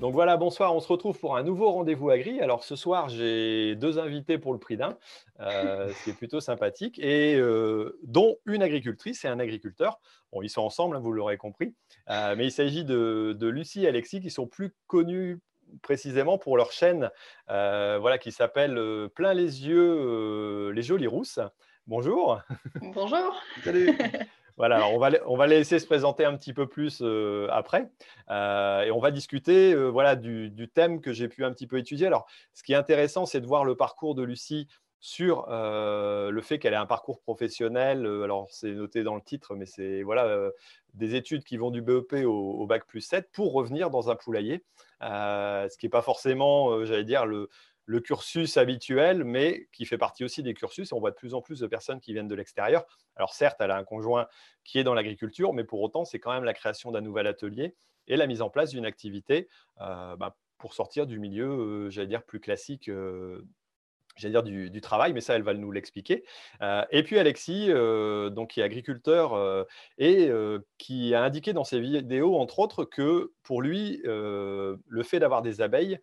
Donc voilà, bonsoir, on se retrouve pour un nouveau rendez-vous agri. Alors ce soir, j'ai deux invités pour le prix d'un, euh, ce qui est plutôt sympathique, et euh, dont une agricultrice et un agriculteur. Bon, ils sont ensemble, hein, vous l'aurez compris, euh, mais il s'agit de, Lucie et Alexis qui sont plus connus précisément pour leur chaîne voilà, qui s'appelle Plein les yeux, les jolies rousses. Bonjour. Bonjour. Salut. Voilà, on va, on laisser se présenter un petit peu plus euh, après. Euh, et on va discuter euh, voilà, du, thème que j'ai pu un petit peu étudier. Alors, ce qui est intéressant, c'est de voir le parcours de Lucie sur le fait qu'elle ait un parcours professionnel. alors, c'est noté dans le titre, mais c'est voilà, des études qui vont du BEP au, au, bac plus 7 pour revenir dans un poulailler. ce qui n'est pas forcément, j'allais dire, le, le cursus habituel, mais qui fait partie aussi des cursus. Et on voit de plus en plus de personnes qui viennent de l'extérieur. Alors certes, elle a un conjoint qui est dans l'agriculture, mais pour autant, c'est quand même la création d'un nouvel atelier et la mise en place d'une activité euh, bah, pour sortir du milieu, euh, j'allais dire, plus classique. Euh, j'allais dire du, travail, mais ça, elle va nous l'expliquer. et puis Alexis, donc, qui est agriculteur et qui a indiqué dans ses vidéos, entre autres, que pour lui, le fait d'avoir des abeilles,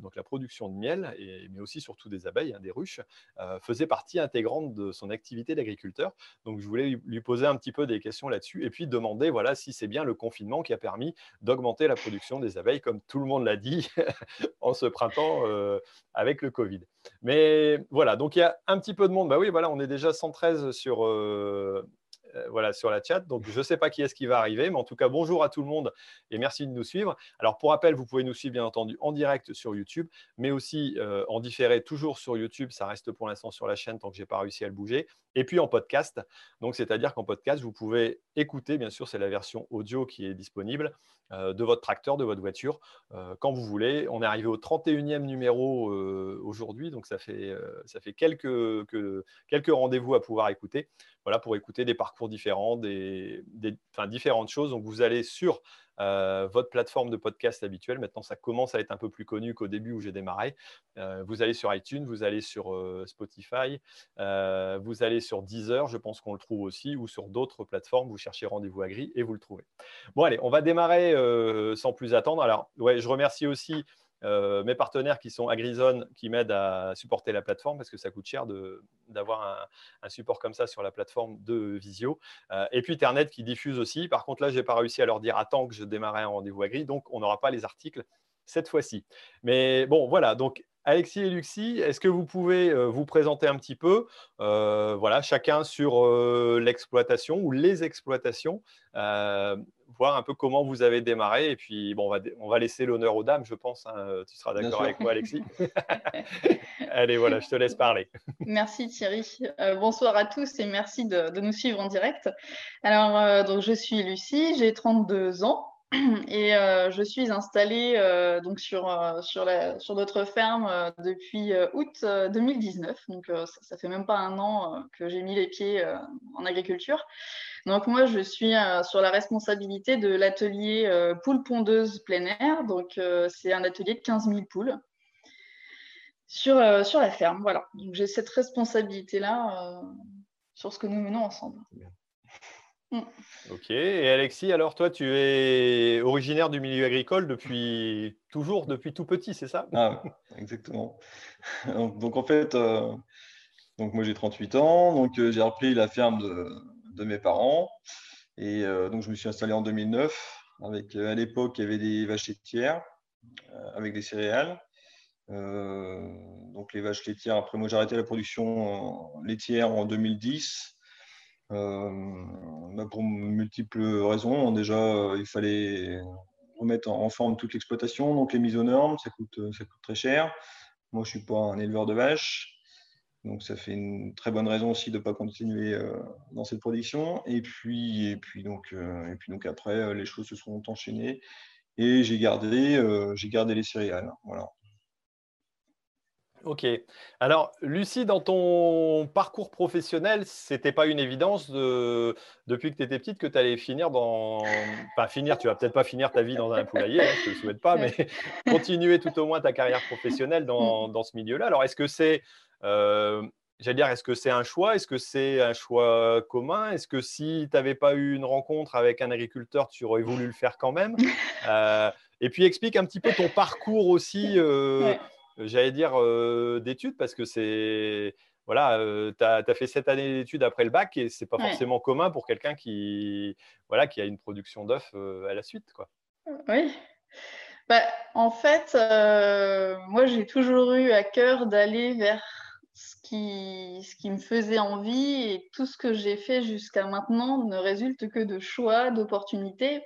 donc la production de miel, mais aussi surtout des abeilles, hein, des ruches, euh, faisait partie intégrante de son activité d'agriculteur. Donc je voulais lui, poser un petit peu des questions là-dessus et puis demander voilà, si c'est bien le confinement qui a permis d'augmenter la production des abeilles, comme tout le monde l'a dit en ce printemps euh, avec le Covid. Mais voilà, donc il y a un petit peu de monde. Bah oui, voilà, on est déjà 113 sur euh, voilà, sur la chat. Donc, je ne sais pas qui est-ce qui va arriver, mais en tout cas, bonjour à tout le monde et merci de nous suivre. Alors, pour rappel, vous pouvez nous suivre, bien entendu, en direct sur YouTube, mais aussi euh, en différé, toujours sur YouTube. Ça reste pour l'instant sur la chaîne tant que je n'ai pas réussi à le bouger. Et puis en podcast. Donc, c'est-à-dire qu'en podcast, vous pouvez écouter, bien sûr, c'est la version audio qui est disponible euh, de votre tracteur, de votre voiture, quand vous voulez. On est arrivé au 31e numéro aujourd'hui, donc ça fait, ça quelques rendez-vous à pouvoir écouter voilà, pour écouter des parcours différents, différentes choses. Donc, vous allez sur euh, votre plateforme de podcast habituelle. Maintenant, ça commence à être un peu plus connu qu'au début où j'ai démarré. Euh, vous allez sur iTunes, vous allez sur euh, Spotify, vous allez sur Deezer, je pense qu'on le trouve aussi, ou sur d'autres plateformes. Vous cherchez Rendez-vous Agri et vous le trouvez. Bon, allez, on va démarrer sans plus attendre. Alors, ouais, je remercie aussi mes partenaires qui sont Agrizone, qui m'aident à supporter la plateforme parce que ça coûte cher d'avoir un, support comme ça sur la plateforme de Visio. Euh, et puis Internet qui diffuse aussi. Par contre, là, je n'ai pas réussi à leur dire à temps que je démarrais un rendez-vous agri, donc on n'aura pas les articles cette fois-ci. Mais bon, voilà. Donc, Alexis et Lucie, est-ce que vous pouvez euh, vous présenter un petit peu, voilà, chacun sur l'exploitation ou les exploitations voir un peu comment vous avez démarré. Et puis, bon, on va, on va laisser l'honneur aux dames, je pense. Hein. Tu seras d'accord avec moi, Alexis Allez, voilà, je te laisse parler. Merci Thierry. Euh, bonsoir à tous et merci de, nous suivre en direct. Alors, euh, donc, je suis Lucie, j'ai 32 ans. Et euh, je suis installée donc sur, sur, la, sur, notre ferme depuis août 2019. Donc ça, ça, fait même pas un an que j'ai mis les pieds en agriculture. Donc moi, je suis euh, sur la responsabilité de l'atelier euh, poule pondeuse plein air. Donc euh, c'est un atelier de 15 000 poules sur, sur la ferme. Voilà. Donc j'ai cette responsabilité-là sur ce que nous menons ensemble. Mm. Ok. Et Alexis, alors toi, tu es originaire du milieu agricole depuis toujours, depuis tout petit, c'est ça? Ah, exactement. Donc en fait, donc moi j'ai 38 ans, donc j'ai repris la ferme de, mes parents. Et euh, donc, je me suis installé en 2009. Avec, euh, à l'époque, il y avait des vaches laitières euh, avec des céréales. donc, les vaches laitières, après, moi, j'ai arrêté la production laitière en 2010. Bah, pour multiples raisons. Déjà, il fallait remettre en forme toute l'exploitation. Donc, les mises aux normes, ça coûte, ça coûte très cher. Moi, je ne suis pas un éleveur de vaches. Donc ça fait une très bonne raison aussi de ne pas continuer euh, dans cette production. Et puis, et puis, donc, euh, et puis donc après, euh, les choses se sont enchaînées et j'ai gardé, j'ai gardé les céréales. Voilà. Ok. Alors, Lucie, dans ton parcours professionnel, c'était pas une évidence de, depuis que tu étais petite que tu allais finir dans. Enfin, finir, tu vas peut-être pas finir ta vie dans un poulailler, hein, je te le souhaite pas, mais continuer tout au moins ta carrière professionnelle dans, dans ce milieu-là. Alors, est-ce que c'est. Euh, j'allais dire, est-ce que c'est un choix? Est-ce que c'est un choix commun? Est-ce que si tu n'avais pas eu une rencontre avec un agriculteur, tu aurais voulu le faire quand même? Euh, Et puis, explique un petit peu ton parcours aussi. Euh, j'allais dire, euh, d'études, parce que c'est. Voilà, euh, tu as, fait sept années d'études après le bac et c'est pas forcément commun pour quelqu'un qui, voilà, qui a une production d'œufs euh, à la suite. Quoi. Oui. Bah, en fait, moi, j'ai toujours eu à cœur d'aller vers ce qui, ce qui me faisait envie et tout ce que j'ai fait jusqu'à maintenant ne résulte que de choix, d'opportunités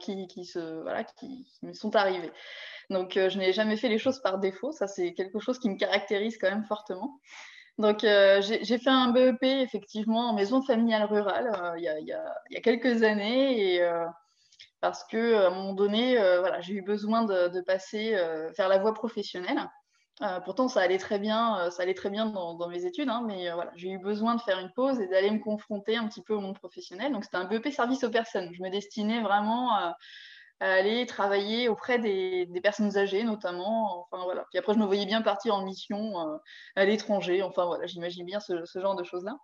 qui, qui, se, voilà, qui, qui, me sont arrivées. Donc, euh, je n'ai jamais fait les choses par défaut. Ça, c'est quelque chose qui me caractérise quand même fortement. Donc, euh, j'ai fait un BEP, effectivement, en maison familiale rurale euh, il, y a, quelques années. Et, parce qu'à un moment donné, voilà, j'ai eu besoin de, passer, faire la voie professionnelle. pourtant, ça allait très bien, ça allait très bien dans, mes études, hein, mais voilà, j'ai eu besoin de faire une pause et d'aller me confronter un petit peu au monde professionnel. Donc, c'était un BEP service aux personnes. Je me destinais vraiment à aller travailler auprès des, personnes âgées notamment. Enfin voilà. Puis après, je me voyais bien partir en mission euh, à l'étranger. Enfin voilà, j'imagine bien ce, genre de choses-là.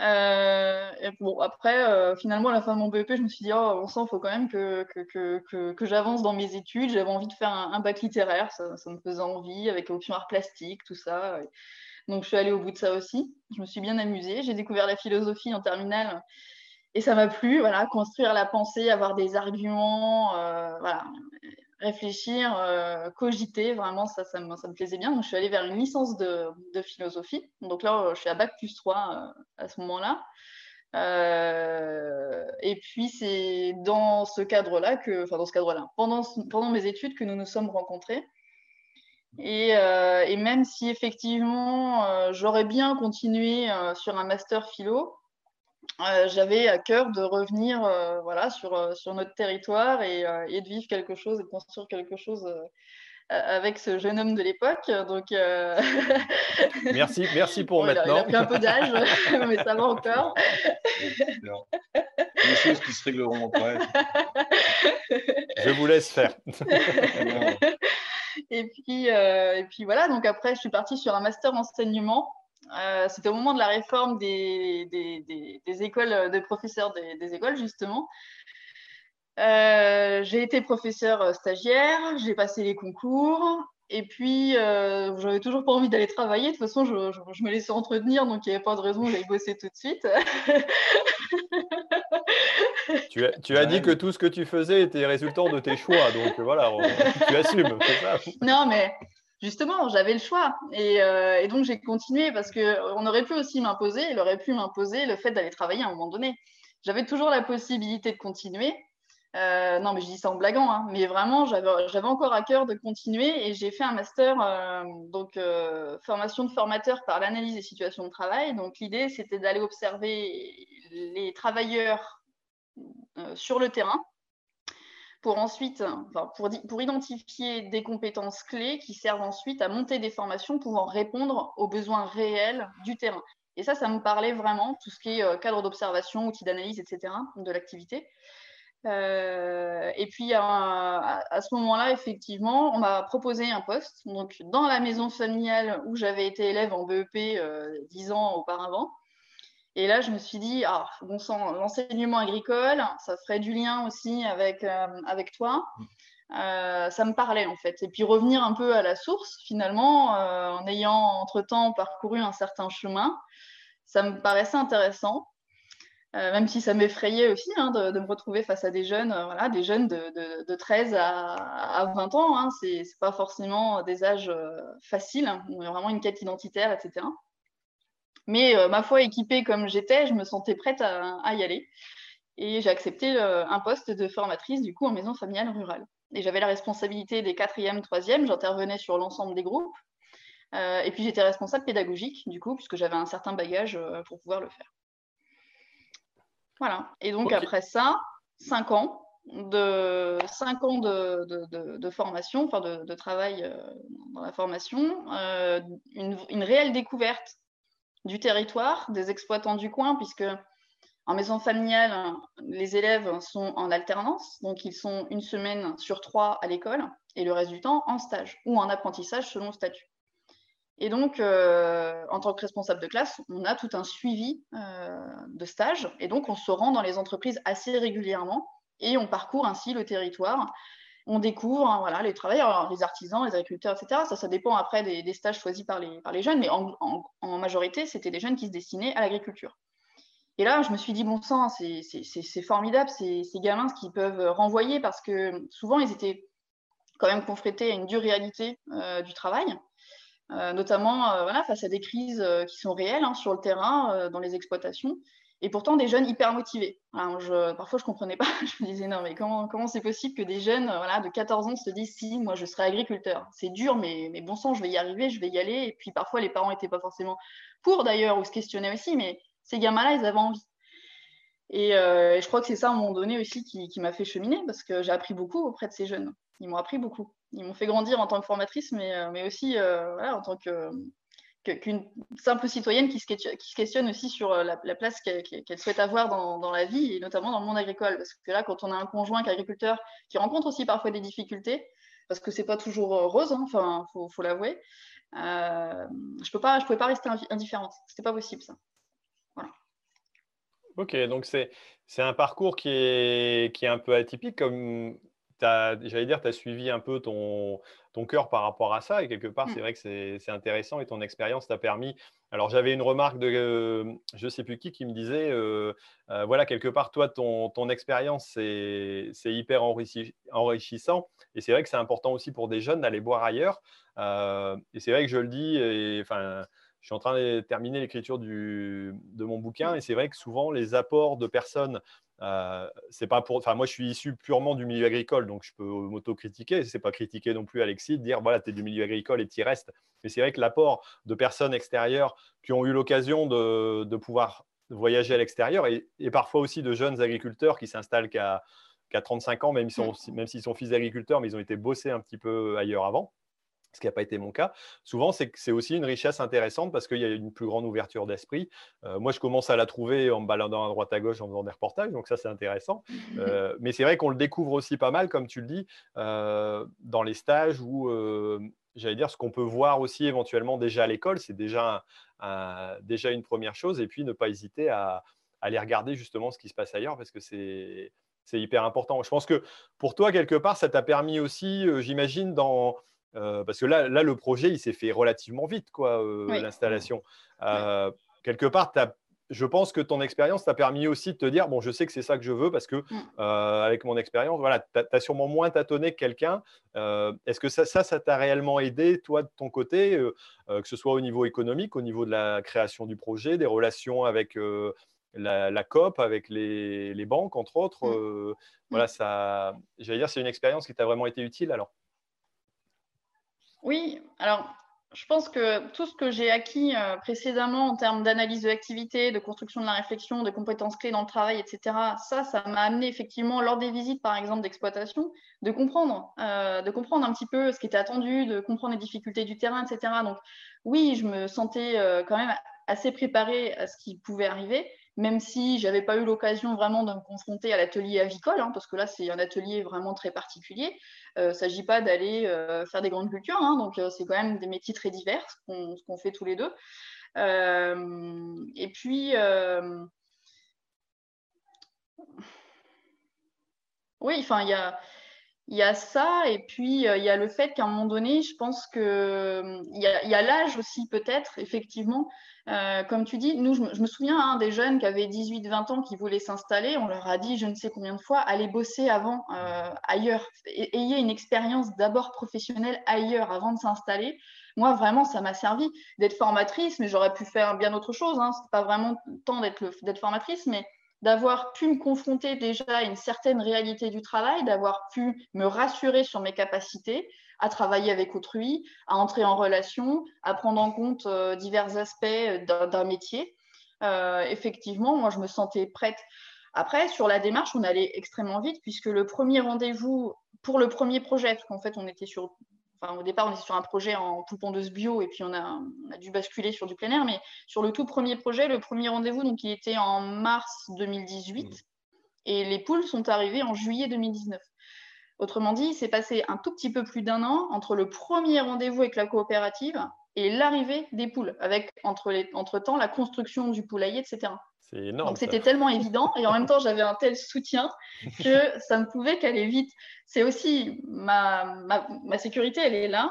Euh, bon, après, euh, finalement, à la fin de mon BEP, je me suis dit, oh, on sent, il faut quand même que, que, j'avance dans mes études. J'avais envie de faire un, bac littéraire, ça, ça, me faisait envie, avec option art plastique, tout ça. Donc, je suis allée au bout de ça aussi. Je me suis bien amusée. J'ai découvert la philosophie en terminale et ça m'a plu, voilà, construire la pensée, avoir des arguments, euh, voilà, réfléchir, euh, cogiter, vraiment, ça, ça me, plaisait bien. Donc, je suis allée vers une licence de, philosophie. Donc là, je suis à Bac plus 3 euh, à ce moment-là. et puis, c'est dans ce cadre-là enfin, dans ce cadre-là, pendant, pendant mes études que nous nous sommes rencontrés. Et, et même si effectivement, j'aurais bien continué sur un master philo, euh, j'avais à cœur de revenir euh, voilà, sur, euh, sur notre territoire et, et, de vivre quelque chose et de construire quelque chose avec ce jeune homme de l'époque. Donc, merci, merci pour maintenant. Il a, pris un peu d'âge, mais ça va encore. Des choses qui se régleront après. Je vous laisse faire. et, puis, et puis voilà, donc après, je suis partie sur un master enseignement euh, c'était au moment de la réforme des, des, écoles, des professeurs des, écoles, justement. Euh, j'ai été professeur euh, stagiaire, j'ai passé les concours, et puis j'avais toujours pas envie d'aller travailler. De toute façon, je, me laissais entretenir, donc il n'y avait pas de raison j'allais bosser tout de suite. tu as, tu as dit que tout ce que tu faisais était résultant de tes choix, donc voilà, tu assumes. Ça. Non, mais justement, j'avais le choix. Euh, et, donc, j'ai continué parce qu'on aurait pu aussi m'imposer, il aurait pu m'imposer le fait d'aller travailler à un moment donné. J'avais toujours la possibilité de continuer. Euh, non, mais je dis ça en blaguant, hein. mais vraiment, j'avais encore à cœur de continuer et j'ai fait un master, euh, donc formation de formateur par l'analyse des situations de travail. Donc, l'idée, c'était d'aller observer les travailleurs sur le terrain pour ensuite, pour, pour, identifier des compétences clés qui servent ensuite à monter des formations pouvant répondre aux besoins réels du terrain. Et ça, ça me parlait vraiment, tout ce qui est euh, cadre d'observation, outils d'analyse, etc., de l'activité. Euh, et puis, à, ce moment-là, effectivement, on m'a proposé un poste donc, dans la maison familiale où j'avais été élève en BEP euh, dix ans auparavant. Et là, je me suis dit, ah, bon sang, l'enseignement agricole, ça ferait du lien aussi avec, euh, avec toi. Euh, ça me parlait en fait. Et puis revenir un peu à la source, finalement, euh, en ayant entre-temps parcouru un certain chemin, ça me paraissait intéressant. même si ça m'effrayait aussi hein, de, me retrouver face à des jeunes, voilà, des jeunes de, de, 13 à, à, 20 ans. Hein. Ce n'est pas forcément des âges faciles. Hein. On a vraiment une quête identitaire, etc. Mais euh, ma foi, équipée comme j'étais, je me sentais prête à, y aller. Et j'ai accepté euh, un poste de formatrice, du coup, en maison familiale rurale. Et j'avais la responsabilité des quatrièmes, troisièmes. J'intervenais sur l'ensemble des groupes. Euh, et puis, j'étais responsable pédagogique, du coup, puisque j'avais un certain bagage pour pouvoir le faire. Voilà. Et donc, après ça, cinq ans, de 5 ans de, formation, enfin de, travail dans la formation, euh, une, réelle découverte du territoire, des exploitants du coin, puisque en maison familiale, les élèves sont en alternance, donc ils sont une semaine sur trois à l'école et le reste du temps en stage ou en apprentissage selon le statut. Et donc, euh, en tant que responsable de classe, on a tout un suivi de stage et donc on se rend dans les entreprises assez régulièrement et on parcourt ainsi le territoire. On découvre hein, voilà, les travailleurs, les artisans, les agriculteurs, etc. Ça, ça dépend après des, stages choisis par les, par les jeunes, mais en, majorité, c'était des jeunes qui se destinaient à l'agriculture. Et là, je me suis dit, bon sang, c'est formidable, ces, ces gamins qui peuvent renvoyer, parce que souvent, ils étaient quand même confrontés à une dure réalité euh, du travail, euh, notamment euh, voilà, face à des crises qui sont réelles hein, sur le terrain, dans les exploitations et pourtant des jeunes hyper motivés. parfois, je ne comprenais pas. Je me disais, non, mais comment, comment c'est possible que des jeunes de 14 ans se disent, si, moi, je serai agriculteur. C'est dur, mais, mais bon sang, je vais y arriver, je vais y aller. Et puis, parfois, les parents n'étaient pas forcément pour, d'ailleurs, ou se questionnaient aussi, mais ces gamins-là, ils avaient envie. Et, euh, je crois que c'est ça, à un moment donné aussi, qui, qui m'a fait cheminer, parce que j'ai appris beaucoup auprès de ces jeunes. Ils m'ont appris beaucoup. Ils m'ont fait grandir en tant que formatrice, mais, euh, mais aussi euh, en tant que qu'une simple citoyenne qui se, questionne aussi sur euh, la, place qu'elle souhaite avoir dans, la vie, et notamment dans le monde agricole. Parce que là, quand on a un conjoint qui est agriculteur, qui rencontre aussi parfois des difficultés, parce que c'est pas toujours euh, rose, hein, faut l'avouer, euh, je peux pas, je pouvais pas rester indifférente. C'était pas possible ça. Voilà. Ok, donc c'est un parcours qui est, qui est un peu atypique, comme j'allais dire, tu as suivi un peu ton, ton cœur par rapport à ça. Et quelque part, c'est mmh. vrai que c'est intéressant et ton expérience t'a permis. Alors, j'avais une remarque de je ne sais plus qui qui me disait euh, euh, voilà, quelque part, toi, ton, ton expérience, c'est hyper enrichissant. Et c'est vrai que c'est important aussi pour des jeunes d'aller boire ailleurs. Euh, et c'est vrai que je le dis, et, enfin, je suis en train de terminer l'écriture de mon bouquin. Et c'est vrai que souvent, les apports de personnes euh, c'est pas pour. Enfin, moi, je suis issu purement du milieu agricole, donc je peux m'auto-critiquer. C'est pas critiquer non plus Alexis, de dire voilà, tu es du milieu agricole et tu y restes. Mais c'est vrai que l'apport de personnes extérieures qui ont eu l'occasion de, pouvoir voyager à l'extérieur et, parfois aussi de jeunes agriculteurs qui s'installent qu'à 35 ans, même s'ils sont fils d'agriculteurs, mais ils ont été bossés un petit peu ailleurs avant ce qui n'a pas été mon cas, souvent c'est aussi une richesse intéressante parce qu'il y a une plus grande ouverture d'esprit. Euh, moi, je commence à la trouver en me baladant à droite à gauche en faisant des reportages, donc ça c'est intéressant. Euh, mais c'est vrai qu'on le découvre aussi pas mal, comme tu le dis, euh, dans les stages où, j'allais dire, ce qu'on peut voir aussi éventuellement déjà à l'école, c'est déjà, déjà une première chose, et puis ne pas hésiter à, aller regarder justement ce qui se passe ailleurs parce que c'est c'est hyper important. Je pense que pour toi, quelque part, ça t'a permis aussi, j'imagine, dans euh, parce que là, là, le projet, il s'est fait relativement vite, quoi, euh, l'installation. Euh, quelque part, je pense que ton expérience t'a permis aussi de te dire, bon, je sais que c'est ça que je veux parce que mmh. avec mon expérience, voilà, tu as, sûrement moins tâtonné que quelqu'un. Est-ce que ça, ça, t'a réellement aidé, toi, de ton côté, que ce soit au niveau économique, au niveau de la création du projet, des relations avec la, COP, avec les, les, banques, entre autres mmh. Voilà, mmh. ça, j'allais dire, c'est une expérience qui t'a vraiment été utile alors? Oui, alors je pense que tout ce que j'ai acquis euh, précédemment en termes d'analyse de l'activité, de construction de la réflexion, de compétences clés dans le travail, etc., ça, ça m'a amené effectivement lors des visites, par exemple, d'exploitation, de comprendre, euh, de comprendre un petit peu ce qui était attendu, de comprendre les difficultés du terrain, etc. Donc oui, je me sentais euh, quand même assez préparée à ce qui pouvait arriver même si j'avais pas eu l'occasion vraiment de me confronter à l'atelier avicole, hein, parce que là c'est un atelier vraiment très particulier. Il euh, ne s'agit pas d'aller euh, faire des grandes cultures, hein, donc euh, c'est quand même des métiers très divers, ce qu'on fait tous les deux. et puis, oui, enfin il y a il y a ça, et puis il y a le fait qu'à un moment donné, je pense qu'il y a, y a l'âge aussi peut-être, effectivement. Euh, comme tu dis, nous, je me, souviens hein, des jeunes qui avaient 18-20 ans qui voulaient s'installer. On leur a dit, je ne sais combien de fois, allez bosser avant euh, ailleurs. Ayez une expérience d'abord professionnelle ailleurs avant de s'installer. Moi, vraiment, ça m'a servi d'être formatrice, mais j'aurais pu faire bien autre chose. Hein. Ce n'est pas vraiment le temps d'être formatrice, mais d'avoir pu me confronter déjà à une certaine réalité du travail, d'avoir pu me rassurer sur mes capacités, à travailler avec autrui, à entrer en relation, à prendre en compte euh, divers aspects d'un métier. Euh, effectivement, moi, je me sentais prête Après, sur la démarche, on allait extrêmement vite puisque le premier rendez-vous pour le premier projet, parce qu'en fait, on était sur Enfin, au départ, on était sur un projet en poule pondeuse bio et puis on a, on a, dû basculer sur du plein air. Mais sur le tout premier projet, le premier rendez-vous, donc il était en mars 2018 mmh. et les poules sont arrivées en juillet 2019. Autrement dit, il s'est passé un tout petit peu plus d'un an entre le premier rendez-vous avec la coopérative et l'arrivée des poules, avec entre, les, entre temps la construction du poulailler, etc. Énorme, Donc c'était tellement évident et en même temps j'avais un tel soutien que ça ne pouvait qu'aller vite. C'est aussi ma, ma, sécurité, elle est là.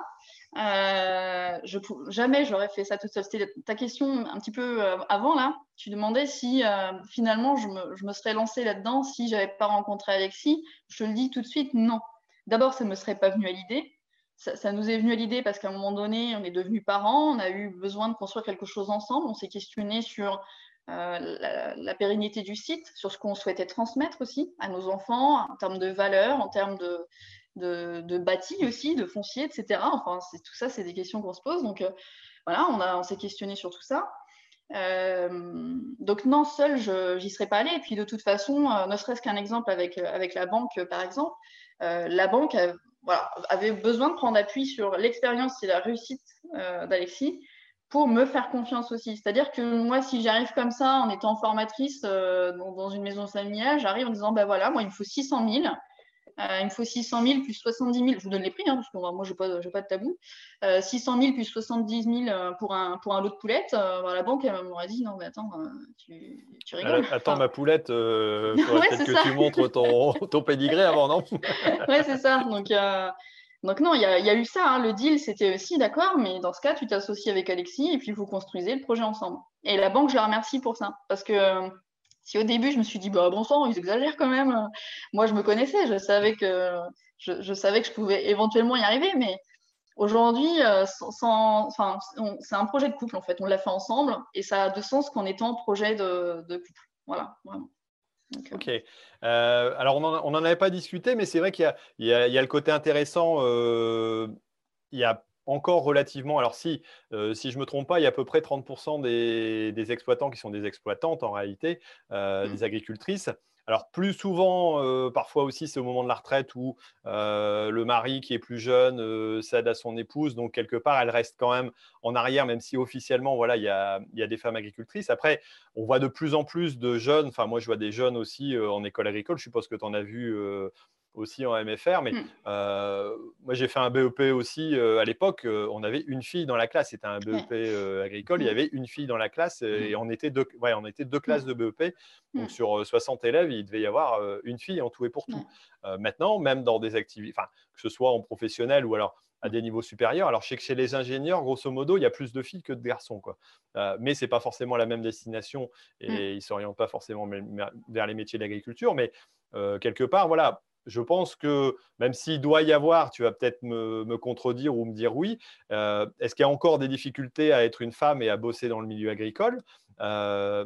Euh, je, jamais j'aurais fait ça toute seule. C'était ta question un petit peu euh, avant là. Tu demandais si euh, finalement je me, je me, serais lancée là-dedans si j'avais pas rencontré Alexis. Je te le dis tout de suite, non. D'abord, ça ne me serait pas venu à l'idée. Ça, ça, nous est venu à l'idée parce qu'à un moment donné, on est devenus parents, on a eu besoin de construire quelque chose ensemble, on s'est questionné sur euh, la, pérennité du site, sur ce qu'on souhaitait transmettre aussi à nos enfants en termes de valeurs, en termes de, de, bâti aussi, de foncier, etc. Enfin, tout ça, c'est des questions qu'on se pose. Donc euh, voilà, on, on s'est questionné sur tout ça. Euh, donc non, seul, je n'y serais pas allée. Et puis de toute façon, ne serait-ce qu'un exemple avec, avec la banque, par exemple, la banque avait besoin de prendre appui sur l'expérience et la réussite d'Alexis pour me faire confiance aussi. C'est-à-dire que moi, si j'arrive comme ça en étant formatrice euh, dans, une maison familiale, j'arrive en disant, ben voilà, moi, il me faut 600 000. Euh, il me faut 600 000 plus 70 000. Je vous donne les prix, hein, parce que moi, je n'ai pas, pas, de tabou. 600 euh, 000 plus 70 000 pour un, pour un lot de poulettes. la banque, elle m'aurait dit, non, mais attends, tu, tu rigoles. Attends, ma poulette, il peut-être que tu montres ton, ton pédigré avant, non Oui, c'est ça. Donc, donc non, il y, a eu ça. Hein. Le deal, c'était aussi d'accord, mais dans ce cas, tu t'associes avec Alexis et puis vous construisez le projet ensemble. Et la banque, je la remercie pour ça. Parce que euh, si au début, je me suis dit, bah, bon sang, ils exagèrent quand même. Moi, je me connaissais, je savais que je, savais que je pouvais éventuellement y arriver, mais aujourd'hui, euh, c'est un projet de couple en fait. On l'a fait ensemble et ça a de sens qu'en étant projet de, de couple. Voilà, vraiment. Ok. Euh, alors, on n'en avait pas discuté, mais c'est vrai qu'il y, a le côté intéressant. Euh, il y a encore relativement, alors si, euh, si je ne me trompe pas, il y a à peu près 30% des, exploitants qui sont des exploitantes en réalité, mmh. des agricultrices. Alors plus souvent, euh, parfois aussi, c'est au moment de la retraite où euh, le mari qui est plus jeune euh, cède à son épouse. Donc quelque part, elle reste quand même en arrière, même si officiellement, voilà, il y a, y a, des femmes agricultrices. Après, on voit de plus en plus de jeunes. Enfin, moi, je vois des jeunes aussi en école agricole. Je suppose que tu en as vu aussi en MFR. Mais mmh. euh, moi, j'ai fait un BEP aussi euh, à l'époque. Euh, on avait une fille dans la classe. C'était un BEP agricole. Il y mmh. avait une fille dans la classe et mmh. on était deux, ouais, on était deux classes de BEP. Donc, sur 60 élèves, il devait y avoir une fille en tout et pour tout. maintenant, même dans des activités, que ce soit en professionnel ou alors à des niveaux supérieurs. Alors, je sais que chez les ingénieurs, grosso modo, il y a plus de filles que de garçons. Quoi. mais ce n'est pas forcément la même destination et ils ne s'orientent pas forcément vers les métiers de l'agriculture. Mais quelque part, voilà, je pense que même s'il doit y avoir, tu vas peut-être me, contredire ou me dire oui, euh, est-ce qu'il y a encore des difficultés à être une femme et à bosser dans le milieu agricole euh,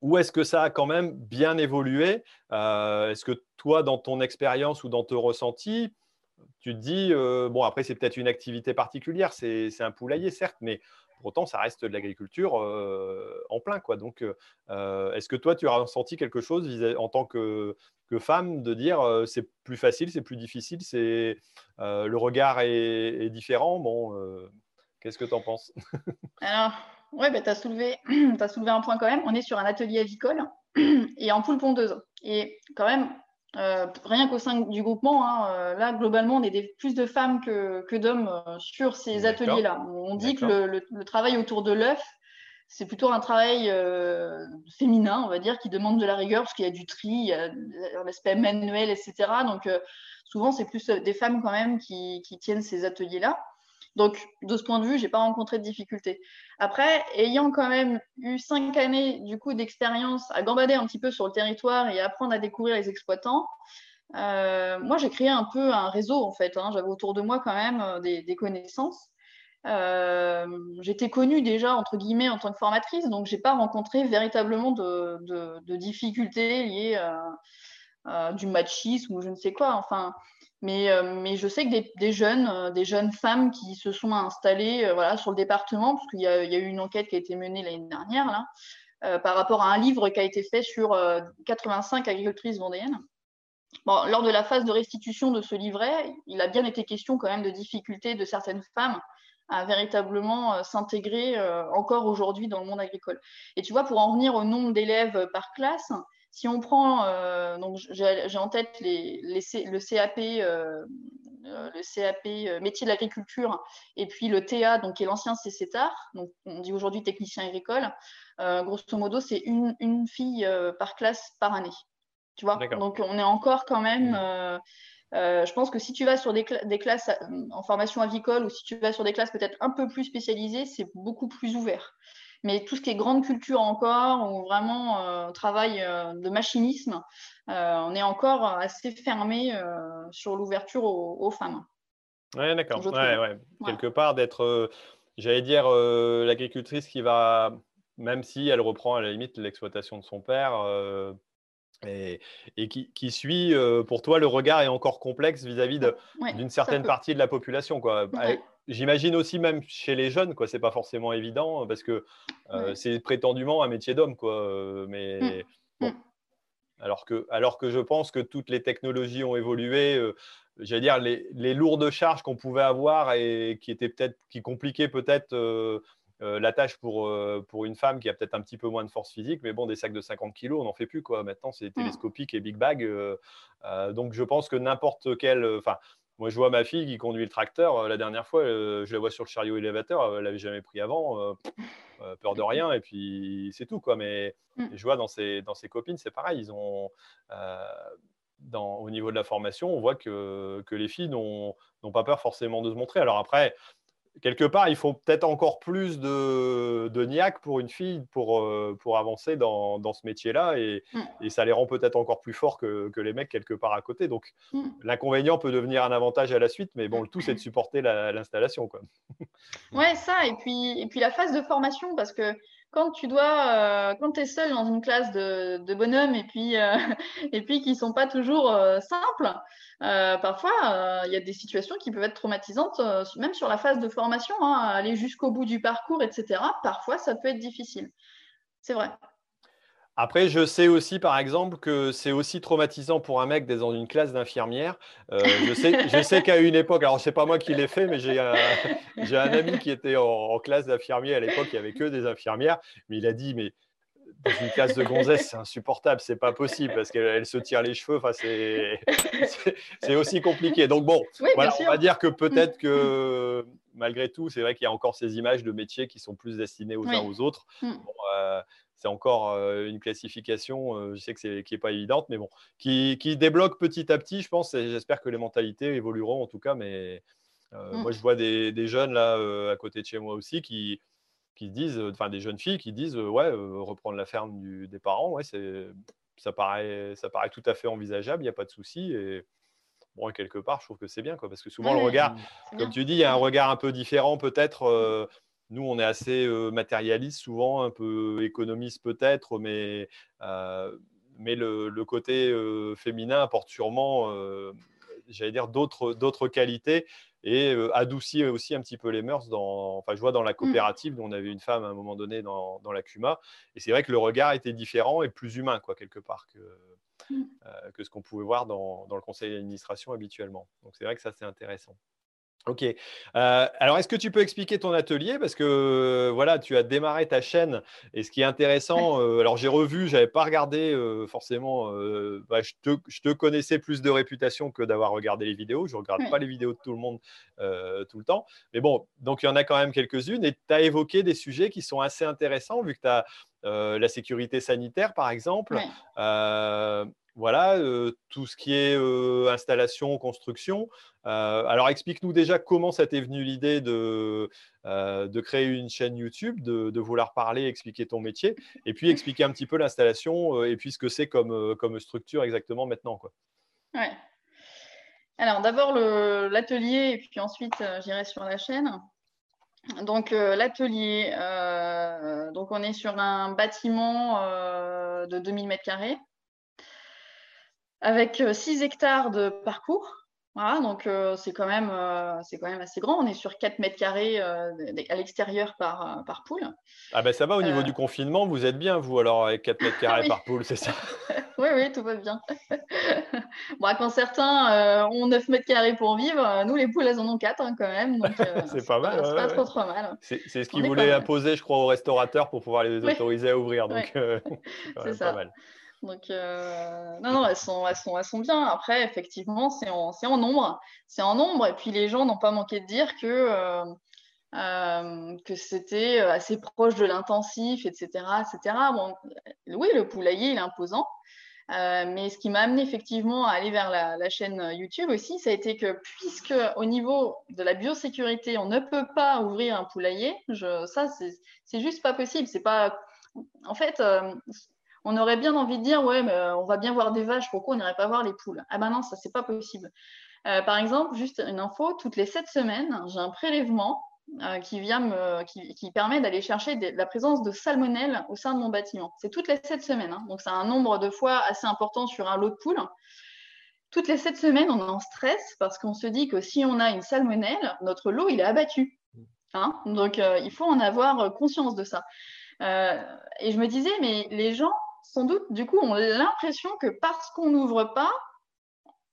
Ou est-ce que ça a quand même bien évolué euh, Est-ce que toi, dans ton expérience ou dans ton ressenti, tu te dis, bon, après, c'est peut-être une activité particulière, c'est un poulailler, certes, mais pour autant, ça reste de l'agriculture en plein. Quoi. Donc, est-ce que toi, tu as ressenti quelque chose en tant que, femme de dire c'est plus facile, c'est plus difficile, c'est le regard est, différent? Bon, qu'est-ce que tu en penses? Alors, ouais, bah, tu as, soulevé, soulevé un point quand même. On est sur un atelier avicole et en poule pondeuse. Et quand même, euh, rien qu'au sein du groupement, hein, euh, là, globalement, on est des, plus de femmes que, que d'hommes euh, sur ces ateliers-là. On dit que le, le, travail autour de l'œuf, c'est plutôt un travail féminin, on va dire, qui demande de la rigueur, parce qu'il y a du tri, il y a un aspect manuel, etc. Donc, souvent, c'est plus des femmes quand même qui, qui tiennent ces ateliers-là. Donc, de ce point de vue, je n'ai pas rencontré de difficultés. Après, ayant quand même eu cinq années du coup d'expérience à gambader un petit peu sur le territoire et à apprendre à découvrir les exploitants, euh, moi, j'ai créé un peu un réseau en fait. Hein. J'avais autour de moi quand même euh, des, connaissances. Euh, j'étais connue déjà entre guillemets en tant que formatrice, donc j'ai pas rencontré véritablement de, difficultés liées à, du machisme ou je ne sais quoi. Enfin, mais, euh, mais je sais que des, jeunes, euh, des jeunes femmes qui se sont installées euh, voilà, sur le département, parce qu'il y, a eu une enquête qui a été menée l'année dernière, là, par rapport à un livre qui a été fait sur 85 agricultrices vendéennes. lors de la phase de restitution de ce livret, il a bien été question quand même de difficultés de certaines femmes à véritablement s'intégrer encore aujourd'hui dans le monde agricole. Et tu vois, pour en revenir au nombre d'élèves par classe, si on prend, donc j'ai en tête les, le CAP, le CAP métier de l'agriculture et puis le TA, donc qui est l'ancien CCTAR, donc on dit aujourd'hui technicien agricole. grosso modo, c'est une, une, fille par classe par année. Tu vois Donc on est encore quand même. Mmh. je pense que si tu vas sur des, des, classes en formation avicole ou si tu vas sur des classes peut-être un peu plus spécialisées, c'est beaucoup plus ouvert. Mais tout ce qui est grande culture encore, ou vraiment euh, travail euh, de machinisme, euh, on est encore assez fermé sur l'ouverture aux, femmes. Oui, d'accord. Quelque part, d'être, j'allais dire, l'agricultrice qui va, même si elle reprend à la limite l'exploitation de son père, et, qui, suit, pour toi, le regard est encore complexe vis-à-vis d'une certaine partie de la population. Quoi. J'imagine aussi même chez les jeunes, quoi, c'est pas forcément évident parce que c'est prétendument un métier d'homme, quoi. Mais mmh. bon, mmh. alors que, alors que je pense que toutes les technologies ont évolué. J'allais dire les, les, lourdes charges qu'on pouvait avoir et qui étaient peut-être, qui compliquaient peut-être la tâche pour, pour une femme qui a peut-être un petit peu moins de force physique, mais bon, des sacs de 50 kg, on n'en fait plus. Quoi. Maintenant, c'est mmh. télescopique et big bag. donc, je pense que n'importe quel. Enfin, moi, je vois ma fille qui conduit le tracteur. Euh, la dernière fois, euh, je la vois sur le chariot élévateur. Elle l'avait jamais pris avant. Euh, peur de rien. Et puis, c'est tout. Quoi. Mais mm. je vois dans ses, dans ses copines, c'est pareil. Ils ont, dans, au niveau de la formation, on voit que, que les filles n'ont pas peur forcément de se montrer. Alors après, quelque part, il faut peut-être encore plus de, de niaque pour une fille pour, euh, pour avancer dans, dans ce métier-là et, mm. et, ça les rend peut-être encore plus forts que, que, les mecs quelque part à côté. Donc, mm. l'inconvénient peut devenir un avantage à la suite, mais bon, le tout, c'est de supporter l'installation. ouais, ça, et puis, et puis la phase de formation, parce que quand tu dois, euh, quand tu es seul dans une classe de, de bonhommes et puis, euh, et puis qui sont pas toujours euh, simples, parfois il y a des situations qui peuvent être traumatisantes, même sur la phase de formation, hein, aller jusqu'au bout du parcours, etc. Parfois ça peut être difficile. C'est vrai. Après, je sais aussi, par exemple, que c'est aussi traumatisant pour un mec d'être dans une classe d'infirmière. Euh, je sais, qu'à une époque, alors c'est pas moi qui l'ai fait, mais j'ai un, un, ami qui était en, classe d'infirmier à l'époque, il n'y avait que des infirmières, mais il a dit, mais dans une classe de gonzesse, c'est insupportable, c'est pas possible parce qu'elle se tire les cheveux. Enfin, c'est aussi compliqué. Donc bon, voilà, on va dire que peut-être mm. que malgré tout, c'est vrai qu'il y a encore ces images de métiers qui sont plus destinés aux uns aux autres. Mm. Bon, euh, c'est encore une classification, je sais que c'est qui n'est pas évidente, mais bon, qui, débloque petit à petit, je pense. Et j'espère que les mentalités évolueront en tout cas. Mais mmh. moi, je vois des, jeunes là à côté de chez moi aussi qui, qui disent, enfin des jeunes filles qui disent, ouais, reprendre la ferme des parents, ouais, c'est, ça paraît, ça paraît tout à fait envisageable, il n'y a pas de souci. Et bon, quelque part, je trouve que c'est bien, quoi, parce que souvent le regard, comme tu dis, il y a un regard un peu différent peut-être. Mmh. Nous, on est assez matérialiste, souvent un peu économiste peut-être, mais, mais le, côté féminin apporte sûrement, j'allais dire, d'autres qualités et adoucit aussi un petit peu les mœurs. Dans, enfin, je vois dans la mmh. coopérative, on avait une femme à un moment donné dans, dans la CUMA, et c'est vrai que le regard était différent et plus humain, quoi, quelque part, que, mmh. que ce qu'on pouvait voir dans, dans le conseil d'administration habituellement. Donc c'est vrai que ça, c'est intéressant. Ok. Euh, alors, est-ce que tu peux expliquer ton atelier? Parce que euh, voilà, tu as démarré ta chaîne et ce qui est intéressant, euh, alors j'ai revu, je n'avais pas regardé forcément, bah, je, te, connaissais plus de réputation que d'avoir regardé les vidéos. Je ne regarde pas les vidéos de tout le monde tout le temps. Mais bon, donc il y en a quand même quelques-unes et tu as évoqué des sujets qui sont assez intéressants vu que tu as la sécurité sanitaire, par exemple voilà, tout ce qui est installation, construction. alors, explique-nous déjà comment ça t'est venu l'idée de, créer une chaîne YouTube, de, vouloir parler, expliquer ton métier, et puis expliquer un petit peu l'installation et puis ce que c'est comme, structure exactement maintenant. Quoi. Ouais. Alors, d'abord l'atelier, et puis ensuite, j'irai sur la chaîne. Donc, l'atelier, donc on est sur un bâtiment de 2000 mètres carrés avec 6 euh, hectares de parcours. Voilà, donc euh, c'est quand, même, euh, c'est quand même assez grand. On est sur 4 mètres carrés euh, à l'extérieur par, par poule. Ah ben ça va au niveau du confinement, vous êtes bien vous alors avec 4 mètres carrés par poule, c'est ça? Oui, oui, tout va bien. bon, quand certains ont 9 mètres carrés pour vivre, nous les poules elles en ont 4 hein, quand même. c'est pas mal. C'est pas trop trop mal. C'est ce qu'ils voulaient imposer, je crois, aux restaurateurs pour pouvoir les autoriser à ouvrir. Donc c'est. Pas mal. Donc, euh, non, non, elles sont, elles, sont, elles sont bien. Après, effectivement, c'est en, en, nombre. C'est en nombre. Et puis, les gens n'ont pas manqué de dire que, euh, euh, que c'était assez proche de l'intensif, etc., etc. Bon, oui, le poulailler, il est imposant. mais ce qui m'a amené effectivement à aller vers la, chaîne YouTube aussi, ça a été que puisque au niveau de la biosécurité, on ne peut pas ouvrir un poulailler, je, ça c'est juste pas possible. C'est pas, en fait, on aurait bien envie de dire, ouais, mais euh, on va bien voir des vaches, pourquoi on n'irait pas voir les poules? Ah ben non, ça, c'est pas possible. Euh, par exemple, juste une info, toutes les sept semaines, j'ai un prélèvement euh, qui, vient me, qui, permet d'aller chercher la présence de salmonelle au sein de mon bâtiment. C'est toutes les sept semaines, hein. donc c'est un nombre de fois assez important sur un lot de poules. Toutes les sept semaines, on est en stress parce qu'on se dit que si on a une salmonelle, notre lot, il est abattu. Hein. donc, il faut en avoir conscience de ça. et je me disais, mais les gens, sans doute, du coup, on a l'impression que parce qu'on n'ouvre pas,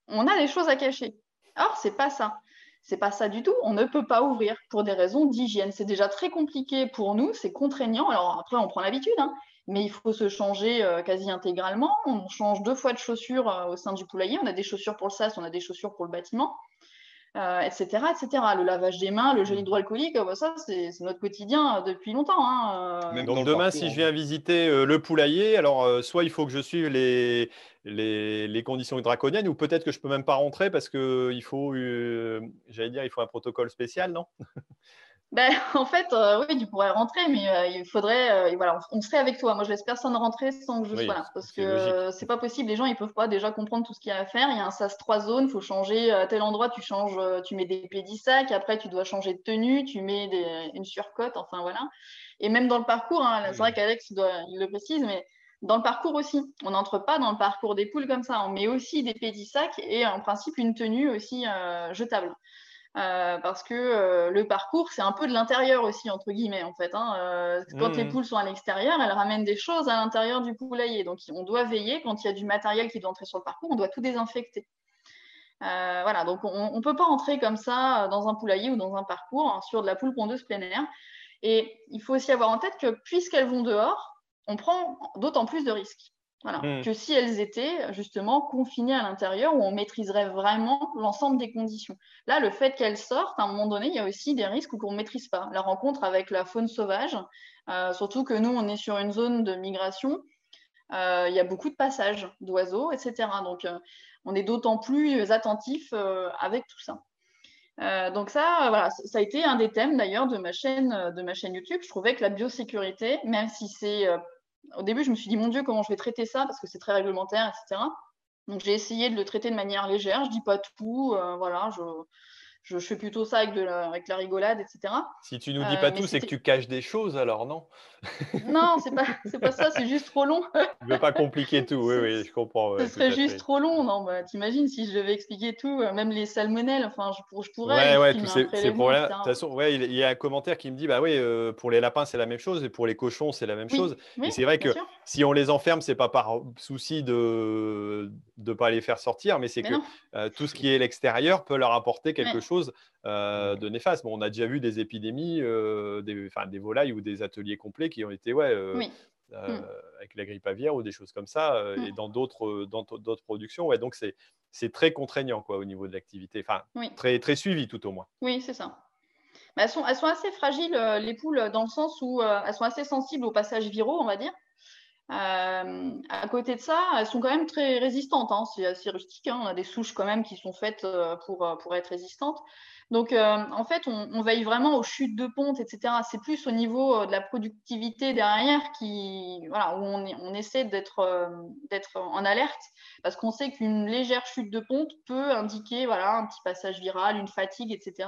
on a des choses à cacher. Or, c'est pas ça. C'est pas ça du tout. On ne peut pas ouvrir pour des raisons d'hygiène. C'est déjà très compliqué pour nous, c'est contraignant. Alors après, on prend l'habitude, hein. mais il faut se changer euh, quasi intégralement. On change deux fois de chaussures euh, au sein du poulailler. On a des chaussures pour le sas, on a des chaussures pour le bâtiment euh, etc. Le lavage des mains, le gel mm. hydroalcoolique, bah, ça, c'est notre quotidien depuis longtemps. Hein, euh. Donc demain, si je viens visiter euh, le poulailler, alors soit il faut que je suive les, les, les conditions draconiennes, ou peut-être que je peux même pas rentrer parce qu'il faut, j'allais dire, il faut un protocole spécial, non? ben, en fait, euh, oui, tu pourrais rentrer, mais euh, il faudrait, euh, voilà, on, serait avec toi. Moi, je laisse personne rentrer sans que je sois là, parce que c'est pas possible. Les gens, ils peuvent pas déjà comprendre tout ce qu'il y a à faire. Il y a un sas trois zones, il faut changer à tel endroit, tu changes, tu mets des pédissacs, après tu dois changer de tenue, tu mets des, une surcote, enfin voilà. Et même dans le parcours, hein, c'est vrai qu'Alex il, il le précise, mais dans le parcours aussi, on n'entre pas dans le parcours des poules comme ça. On met aussi des pédissacs et en principe une tenue aussi jetable. Euh, parce que euh, le parcours, c'est un peu de l'intérieur aussi, entre guillemets, en fait. Hein. Euh, quand les mmh. poules sont à l'extérieur, elles ramènent des choses à l'intérieur du poulailler. Donc, on doit veiller, quand il y a du matériel qui doit entrer sur le parcours, on doit tout désinfecter. voilà, donc on ne peut pas entrer comme ça dans un poulailler ou dans un parcours hein, sur de la poule pondeuse plein air. Et il faut aussi avoir en tête que puisqu'elles vont dehors, on prend d'autant plus de risques. Hmm. Que si elles étaient justement confinées à l'intérieur où on maîtriserait vraiment l'ensemble des conditions. Là, le fait qu'elles sortent, à un moment donné, il y a aussi des risques qu'on ne maîtrise pas. La rencontre avec la faune sauvage, euh, surtout que nous, on est sur une zone de migration, euh, il y a beaucoup de passages d'oiseaux, etc. Donc, euh, on est d'autant plus attentif avec tout ça. donc ça, voilà, ça a été un des thèmes d'ailleurs de ma chaîne, de ma chaîne YouTube. Je trouvais que la biosécurité, même si c'est au début, je me suis dit, mon Dieu, comment je vais traiter ça parce que c'est très réglementaire, etc. Donc j'ai essayé de le traiter de manière légère. Je dis pas tout, euh, voilà, je, je, fais plutôt ça avec, de la, avec la rigolade, etc. Si tu nous dis pas euh, tout, c'est que tu caches des choses alors, non? Non, c'est pas, pas ça, c'est juste trop long. ne veux pas compliquer tout, oui, oui, je comprends. Ce serait juste trop long, non bah, T'imagines si je devais expliquer tout, euh, même les salmonelles, enfin, je, je pourrais. Ouais, ouais, tous ces, problèmes. De toute façon, ouais, il y a un commentaire qui me dit, bah oui, euh, pour les lapins, c'est la même chose, et pour les cochons, c'est la même chose. et c'est vrai que si on les enferme, c'est pas par souci de ne pas les faire sortir, mais c'est que tout ce qui est l'extérieur peut leur apporter quelque chose euh, de néfaste. on a déjà vu des épidémies, euh, des, des, volailles ou des ateliers complets qui ont été ouais, euh, mm. avec la grippe aviaire ou des choses comme ça, mm. et dans d'autres, dans d'autres productions. Ouais, donc c'est, c'est très contraignant quoi, au niveau de l'activité, enfin très, très suivi tout au moins. Oui, c'est ça. elles, sont, elles sont assez fragiles, les poules, dans le sens où elles sont assez sensibles aux passages viraux, on va dire. Euh, à côté de ça, elles sont quand même très résistantes. Hein. C'est assez rustique. Hein. On a des souches quand même qui sont faites euh, pour, euh, pour être résistantes. Donc, euh, en fait, on, veille vraiment aux chutes de ponte, etc. C'est plus au niveau euh, de la productivité derrière qui, voilà, où on, essaie d'être euh, d'être en alerte, parce qu'on sait qu'une légère chute de ponte peut indiquer voilà, un petit passage viral, une fatigue, etc.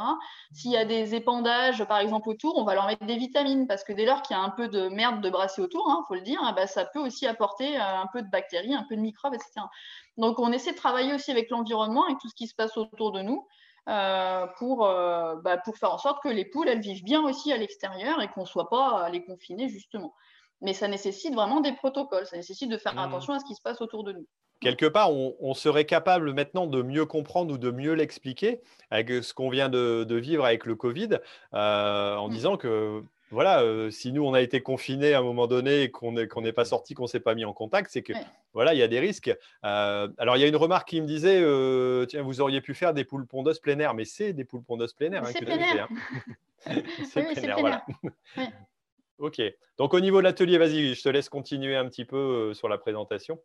S'il y a des épandages, par exemple, autour, on va leur mettre des vitamines, parce que dès lors qu'il y a un peu de merde de brasser autour, il hein, faut le dire, bah, ça peut aussi apporter un peu de bactéries, un peu de microbes, etc. Donc, on essaie de travailler aussi avec l'environnement et tout ce qui se passe autour de nous. Euh, pour, euh, bah, pour faire en sorte que les poules, elles vivent bien aussi à l'extérieur et qu'on ne soit pas à les confiner, justement. Mais ça nécessite vraiment des protocoles, ça nécessite de faire mmh. attention à ce qui se passe autour de nous. Quelque part, on, serait capable maintenant de mieux comprendre ou de mieux l'expliquer avec ce qu'on vient de, vivre avec le Covid, euh, en mmh. disant que voilà, euh, si nous, on a été confinés à un moment donné et qu'on n'est pas sorti, qu'on ne s'est pas mis en contact, c'est que voilà, il y a des risques. Euh, alors, il y a une remarque qui me disait euh, tiens, vous auriez pu faire des poules pondeuses plein air, mais c'est des poules pondeuses plein air hein, que tu. Hein. c'est plein air, voilà. ok. Donc, au niveau de l'atelier, vas-y, je te laisse continuer un petit peu sur la présentation.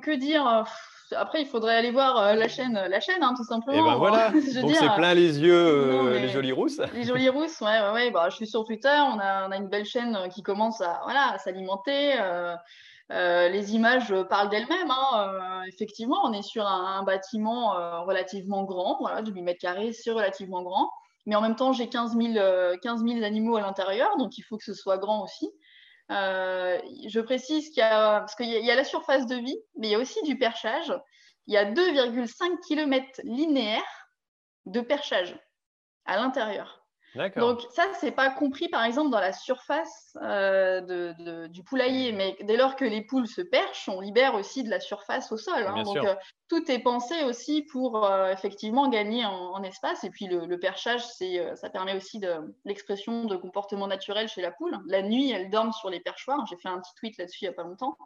que dire? Après, il faudrait aller voir euh, la chaîne, la chaîne, hein, tout simplement. Et ben voilà. Donc c'est plein les yeux, euh, les jolies rousses. Les jolies rousses, ouais, ouais, ouais. Bah, je suis sur Twitter. On a, on a une belle chaîne qui commence à, voilà, s'alimenter. Euh, les images parlent d'elles-mêmes. Hein. effectivement, on est sur un, bâtiment relativement grand, voilà, de 8 mètres carrés, c'est relativement grand. Mais en même temps, j'ai 15 000, 15 000 animaux à l'intérieur, donc il faut que ce soit grand aussi. Euh, je précise qu'il y a, parce qu'il y, a la surface de vie, mais il y a aussi du perchage. Il y a 2,5 km linéaires de perchage à l'intérieur. Donc ça, c'est pas compris par exemple dans la surface euh, du poulailler, mais dès lors que les poules se perchent, on libère aussi de la surface au sol. Hein. Donc euh, tout est pensé aussi pour euh, effectivement gagner en, espace. Et puis le, perchage, ça permet aussi de l'expression de comportement naturel chez la poule. La nuit, elles dorment sur les perchoirs. J'ai fait un petit tweet là-dessus il n'y a pas longtemps.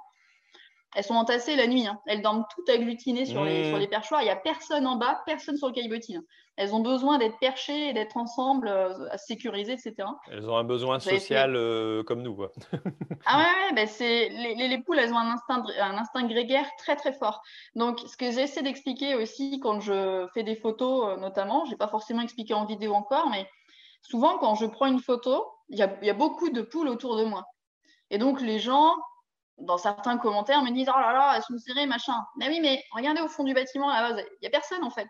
Elles sont entassées la nuit. Hein. Elles dorment toutes agglutinées sur, les, sur mmh. les perchoirs. Il n'y a personne en bas, personne sur le caillebotis. Elles ont besoin d'être perchées, d'être ensemble, euh, à sécuriser, etc. Elles ont un besoin social euh, comme nous. ah ouais, ben les, les, poules, elles ont un instinct, un instinct grégaire très très fort. Donc, ce que j'essaie d'expliquer aussi quand je fais des photos, euh, notamment, je n'ai pas forcément expliqué en vidéo encore, mais souvent quand je prends une photo, il y a beaucoup de poules autour de moi. Et donc, les gens, dans certains commentaires, me disent Oh là là, elles sont serrées, machin. Mais oui, mais regardez au fond du bâtiment, base, il n'y a personne en fait.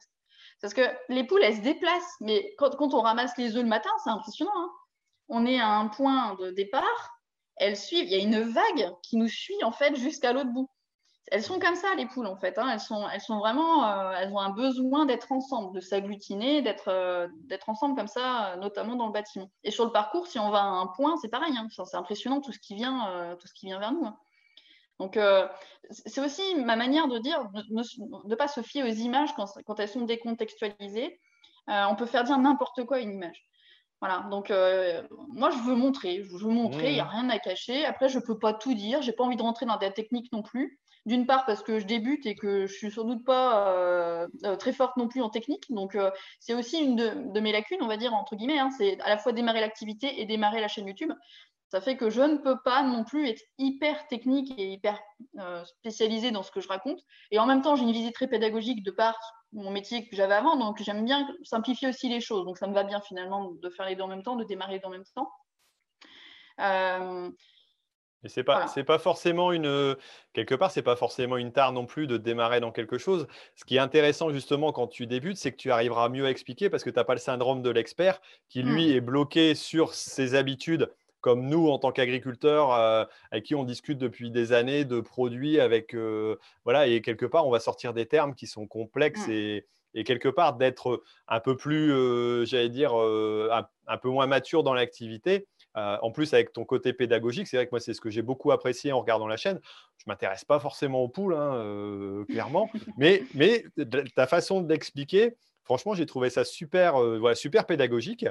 Parce que les poules, elles se déplacent. Mais quand, on ramasse les œufs le matin, c'est impressionnant. Hein. on est à un point de départ, elles suivent. Il y a une vague qui nous suit en fait jusqu'à l'autre bout. Elles sont comme ça, les poules, en fait. Hein. Elles, sont, elles sont vraiment, euh, elles ont un besoin d'être ensemble, de s'agglutiner, d'être euh, d'être ensemble comme ça, notamment dans le bâtiment. Et sur le parcours, si on va à un point, c'est pareil. Hein. C'est impressionnant tout ce qui vient, euh, tout ce qui vient vers nous. Donc, euh, c'est aussi ma manière de dire, de ne pas se fier aux images quand, elles sont décontextualisées. Euh, on peut faire dire n'importe quoi à une image. Voilà, donc euh, moi je veux montrer, je veux montrer, il n'y a mmh. rien à cacher. Après, je ne peux pas tout dire, j'ai pas envie de rentrer dans des techniques non plus. D'une part parce que je débute et que je suis sans doute pas très forte non plus en technique. Donc c'est aussi une de, mes lacunes, on va dire, entre guillemets. Hein. c'est à la fois démarrer l'activité et démarrer la chaîne YouTube. Ça fait que je ne peux pas non plus être hyper technique et hyper euh, spécialisée dans ce que je raconte. Et en même temps, j'ai une visée très pédagogique de par mon métier que j'avais avant. Donc, j'aime bien simplifier aussi les choses. Donc, ça me va bien finalement de faire les deux en même temps, de démarrer les deux en même temps. Euh, et c'est pas, c'est pas forcément une quelque part, c'est pas forcément une tare non plus de démarrer dans quelque chose. Ce qui est intéressant justement quand tu débutes, c'est que tu arriveras mieux à expliquer parce que tu n'as pas le syndrome de l'expert qui lui mmh. est bloqué sur ses habitudes comme nous en tant qu'agriculteurs euh, avec qui on discute depuis des années de produits avec euh, voilà et quelque part on va sortir des termes qui sont complexes mmh. et, et, quelque part d'être un peu plus euh, j'allais dire un, peu moins mature dans l'activité. En plus avec ton côté pédagogique c'est vrai que moi c'est ce que j'ai beaucoup apprécié en regardant la chaîne. Je m'intéresse pas forcément aux poules hein, clairement mais mais ta façon d'expliquer franchement j'ai trouvé ça super voilà, super pédagogique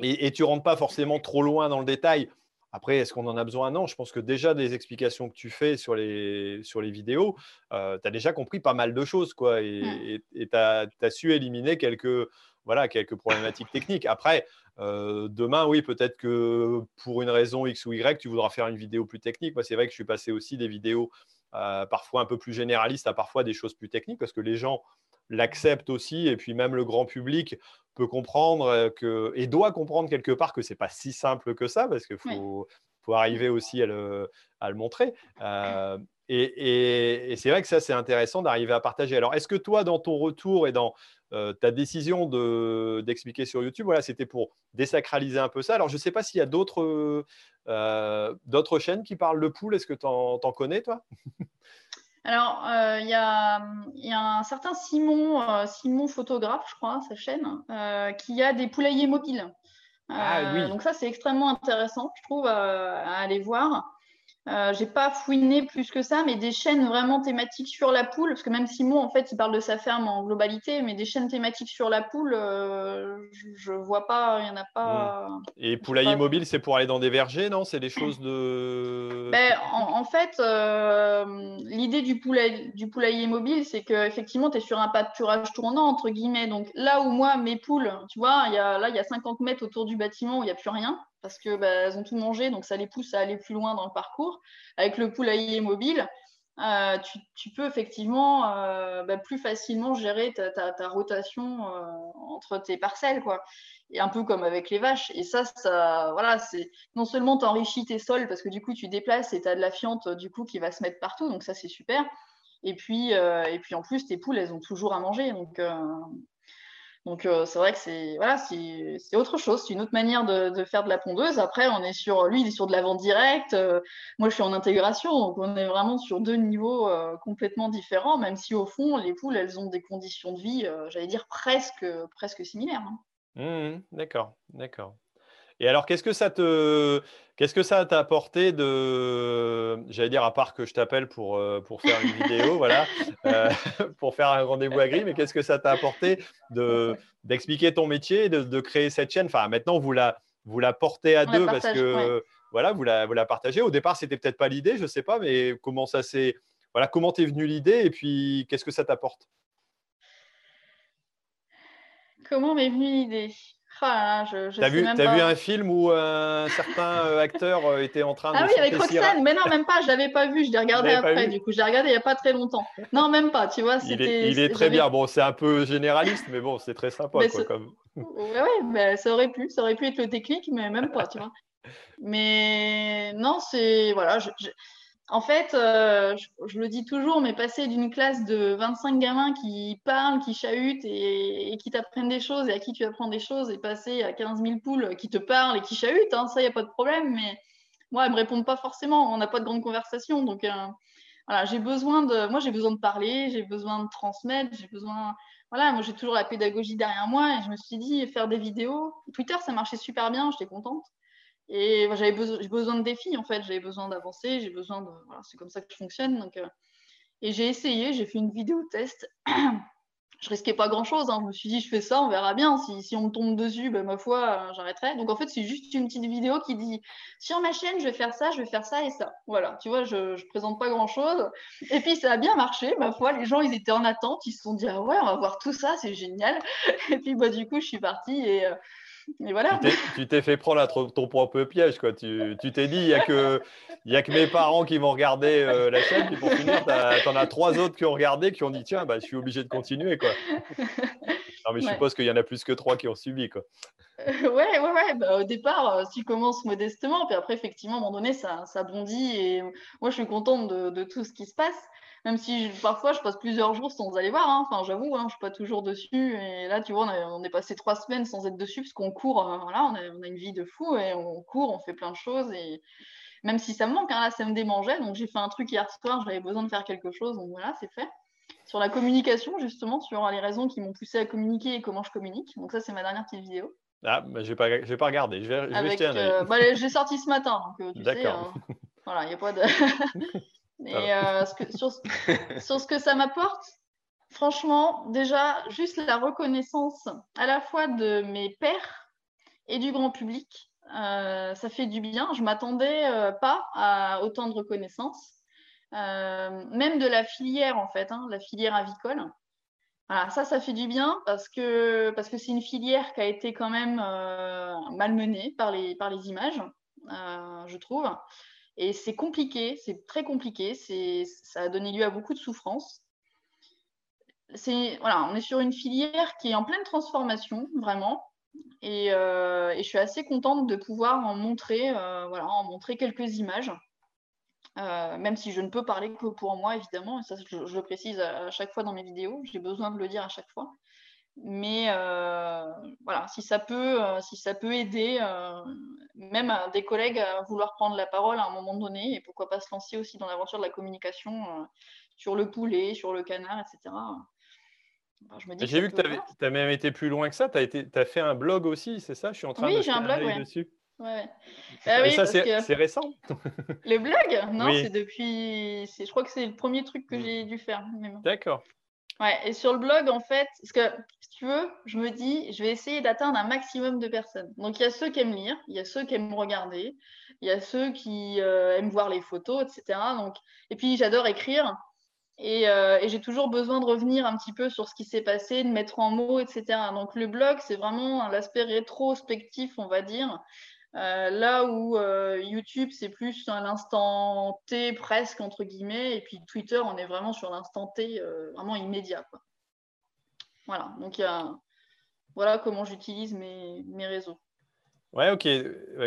et, tu rentres pas forcément trop loin dans le détail. Après, est-ce qu'on en a besoin? Non, je pense que déjà des explications que tu fais sur les, sur les vidéos, euh, tu as déjà compris pas mal de choses. Quoi, et tu as, su éliminer quelques, voilà, quelques problématiques techniques. Après, euh, demain, oui, peut-être que pour une raison X ou Y, tu voudras faire une vidéo plus technique. Moi, c'est vrai que je suis passé aussi des vidéos euh, parfois un peu plus généralistes à parfois des choses plus techniques parce que les gens l'accepte aussi, et puis même le grand public peut comprendre que, et doit comprendre quelque part que c'est pas si simple que ça, parce qu'il faut, faut, arriver aussi à le, à le montrer. et, et c'est vrai que ça, c'est intéressant d'arriver à partager. Alors, est-ce que toi, dans ton retour et dans euh, ta décision d'expliquer sur YouTube, voilà, c'était pour désacraliser un peu ça. Alors, je ne sais pas s'il y a d'autres euh, chaînes qui parlent de poules. Est-ce que tu en, connais, toi? Alors, euh, il y, a, un certain Simon, Simon Photographe, je crois, sa chaîne, qui a des poulaillers mobiles. Ah, oui. Donc ça, c'est extrêmement intéressant, je trouve, à aller voir. Euh, j'ai pas fouiné plus que ça, mais des chaînes vraiment thématiques sur la poule, parce que même Simon, en fait, il parle de sa ferme en globalité, mais des chaînes thématiques sur la poule, euh, je, vois pas, il y en a pas. Hmm. Et poulailler mobile, c'est pour aller dans des vergers, non? C'est des choses de. Ben, en, fait, euh, l'idée du, poulailler, du poulailler mobile, c'est qu'effectivement, tu es sur un pâturage tournant, entre guillemets. Donc là où moi, mes poules, tu vois, y a, là, il y a 50 mètres autour du bâtiment où il n'y a plus rien parce que bah, elles ont tout mangé, donc ça les pousse à aller plus loin dans le parcours. Avec le poulailler mobile, euh, tu, peux effectivement euh, bah, plus facilement gérer ta, rotation euh, entre tes parcelles, quoi. Et un peu comme avec les vaches. Et ça, ça voilà, c'est non seulement tu enrichis tes sols parce que du coup tu déplaces et tu as de la fiente du coup qui va se mettre partout, donc ça c'est super. Et puis, et puis en plus, tes poules, elles ont toujours à manger. Donc, donc euh, c'est vrai que c'est autre chose, c'est une autre manière de, faire de la pondeuse. Après, on est sur lui, il est sur de la vente directe. Euh, moi, je suis en intégration, donc on est vraiment sur deux niveaux euh, complètement différents. Même si au fond, les poules, elles ont des conditions de vie, j'allais dire presque presque similaires. Hein. Mmh, d'accord, d'accord. Et alors, qu'est-ce que ça te, qu'est-ce que ça t'a apporté de, j'allais dire à part que je t'appelle pour euh, pour faire une vidéo, voilà, euh, pour faire un rendez-vous à Gris, mais qu'est-ce que ça t'a apporté de d'expliquer ton métier, de, de, créer cette chaîne? Enfin, maintenant vous la vous la portez à deux parce que voilà, vous la vous la partagez. Au départ, c'était peut-être pas l'idée, je sais pas, mais comment ça s'est, voilà, comment t'es venue l'idée et puis qu'est-ce que ça t'apporte? Comment m'est venue l'idée? Ah, T'as vu, vu, un film où euh, un certain euh, acteur euh, était en train de. Ah oui, avec Roxane, mais non, même pas, je l'avais pas vu, je l'ai regardé après, du coup, je l'ai regardé il n'y a pas très longtemps. Non, même pas, tu vois. Il est, il est très bien, bon, c'est un peu généraliste, mais bon, c'est très sympa. quoi, comme... Oui, ça aurait pu, ça aurait pu être le technique, mais même pas, tu vois. Mais non, c'est. Voilà, je, en fait, euh, je, le dis toujours, mais passer d'une classe de 25 gamins qui parlent, qui chahutent et, qui t'apprennent des choses et à qui tu apprends des choses et passer à 15 000 poules qui te parlent et qui chahutent, hein, ça, il n'y a pas de problème. Mais moi, elles ne me répondent pas forcément. On n'a pas de grande conversation. Donc, euh, voilà, j'ai besoin de. Moi, j'ai besoin de parler, j'ai besoin de transmettre, j'ai besoin. Voilà, moi, j'ai toujours la pédagogie derrière moi et je me suis dit, faire des vidéos. Twitter, ça marchait super bien, j'étais contente. Et j'avais besoin, besoin de défis, en fait. J'avais besoin d'avancer. J'ai besoin de. Voilà, c'est comme ça que je fonctionne. Donc, euh, Et j'ai essayé, j'ai fait une vidéo test. je risquais pas grand chose. Hein. Je me suis dit, je fais ça, on verra bien. Si, si on me tombe dessus, ben, ma foi, euh, j'arrêterai. Donc en fait, c'est juste une petite vidéo qui dit sur ma chaîne, je vais faire ça, je vais faire ça et ça. Voilà, tu vois, je, je présente pas grand chose. Et puis ça a bien marché, ma foi. Les gens, ils étaient en attente. Ils se sont dit, ah ouais, on va voir tout ça, c'est génial. Et puis bah, du coup, je suis partie et. Euh, voilà. Tu t'es fait prendre à ton propre piège. Quoi. Tu t'es dit, il n'y a, que, a que mes parents qui vont regarder euh, la chaîne. Puis pour finir, tu en as trois autres qui ont regardé, qui ont dit, tiens, bah, je suis obligé de continuer. Quoi. Non, mais je suppose qu'il y en a plus que trois qui ont subi. Quoi. Euh, ouais, ouais, ouais. Bah, au départ, euh, tu commences modestement. Puis après, effectivement, à un moment donné, ça, ça bondit. Et moi, je suis contente de, de tout ce qui se passe même si parfois je passe plusieurs jours sans aller voir. Hein. Enfin, j'avoue, hein, je suis pas toujours dessus. Et là, tu vois, on, est passé trois semaines sans être dessus parce qu'on court. Euh, voilà, on a, une vie de fou et on court, on fait plein de choses. Et même si ça me manque, hein, là, ça me démangeait. Donc, j'ai fait un truc hier soir. J'avais besoin de faire quelque chose. Donc voilà, c'est fait. Sur la communication, justement, sur les raisons qui m'ont poussé à communiquer et comment je communique. Donc ça, c'est ma dernière petite vidéo. Ah, bah, je vais pas, vais pas regarder. Je vais, je euh, bah, j'ai sorti ce matin, euh, D'accord. voilà, il n'y a pas de. Et euh, sur, ce que ça m'apporte, franchement, déjà, juste la reconnaissance à la fois de mes pairs et du grand public, euh, ça fait du bien. Je ne m'attendais euh, pas à autant de reconnaissance, même de la filière, en fait, hein, la filière avicole. Voilà, ça, ça fait du bien parce que parce que c'est une filière qui a été quand même malmenée par les, par les images, je trouve. Et c'est compliqué, c'est très compliqué, ça a donné lieu à beaucoup de souffrances. voilà, on est sur une filière qui est en pleine transformation, vraiment. Et, je suis assez contente de pouvoir en montrer, voilà, en montrer quelques images. même si je ne peux parler que pour moi, évidemment, et ça je, le précise à chaque fois dans mes vidéos, j'ai besoin de le dire à chaque fois. Mais euh, voilà, si ça peut, euh, si ça peut aider euh, même des collègues à vouloir prendre la parole à un moment donné, et pourquoi pas se lancer aussi dans l'aventure de la communication sur le poulet, sur le canard, etc. J'ai vu que tu as même été plus loin que ça. Tu as, as, fait un blog aussi, c'est ça? Je suis en train oui, de j'ai un blog ouais. dessus. Ouais. Ah ça, c'est récent Le blog? Non, c'est depuis. Je crois que c'est le premier truc que mm. j'ai dû faire. D'accord. Ouais, et sur le blog, en fait, parce que si tu veux, je me dis, je vais essayer d'atteindre un maximum de personnes. Donc, il y a ceux qui aiment lire, il y a ceux qui aiment regarder, il y a ceux qui euh, aiment voir les photos, etc. Donc, et puis, j'adore écrire. Euh, et, j'ai toujours besoin de revenir un petit peu sur ce qui s'est passé, de mettre en mots, etc. Donc, le blog, c'est vraiment l'aspect rétrospectif, on va dire. Euh, là où euh, YouTube, c'est plus à l'instant T presque, entre guillemets, et puis Twitter, on est vraiment sur l'instant T euh, vraiment immédiat. Voilà, donc voilà comment j'utilise mes réseaux. Ouais, ok.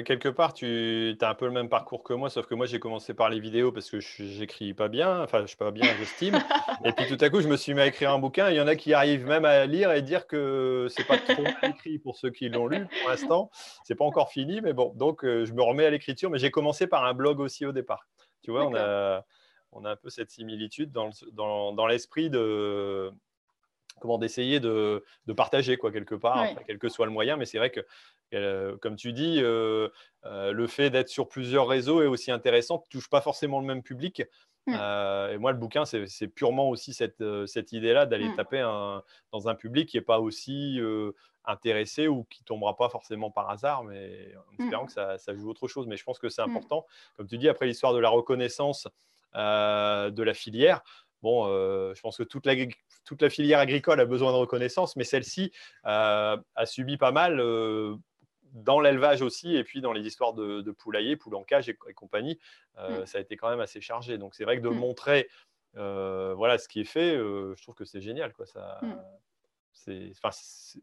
Quelque part, tu as un peu le même parcours que moi, sauf que moi, j'ai commencé par les vidéos parce que j'écris pas bien, enfin, je suis pas bien, j'estime. et puis tout à coup, je me suis mis à écrire un bouquin. Il y en a qui arrivent même à lire et dire que c'est pas trop mal écrit pour ceux qui l'ont lu pour l'instant. C'est pas encore fini, mais bon, donc euh, je me remets à l'écriture. Mais j'ai commencé par un blog aussi au départ. Tu vois, on a, on a un peu cette similitude dans, dans, dans l'esprit de, comment d'essayer de, de, partager quoi quelque part, quel que soit le moyen. Mais c'est vrai que euh, comme tu dis, euh, euh, le fait d'être sur plusieurs réseaux est aussi intéressant, ne touche pas forcément le même public. Mm. et moi, le bouquin, c'est purement aussi cette, cette idée-là d'aller mm. taper dans un public qui n'est pas aussi intéressé ou qui tombera pas forcément par hasard, mais en mm. espérant que ça, ça, joue autre chose. Mais je pense que c'est important. Comme tu dis, après l'histoire de la reconnaissance de la filière, bon, je pense que toute la, toute la, filière agricole a besoin de reconnaissance, mais celle-ci a subi pas mal dans l'élevage aussi, et puis dans les histoires de, de poulailler, poules en cage et, compagnie, euh, mm. ça a été quand même assez chargé. Donc c'est vrai que de mm. montrer euh, voilà, ce qui est fait, euh, je trouve que c'est génial. Quoi. Ça, mm.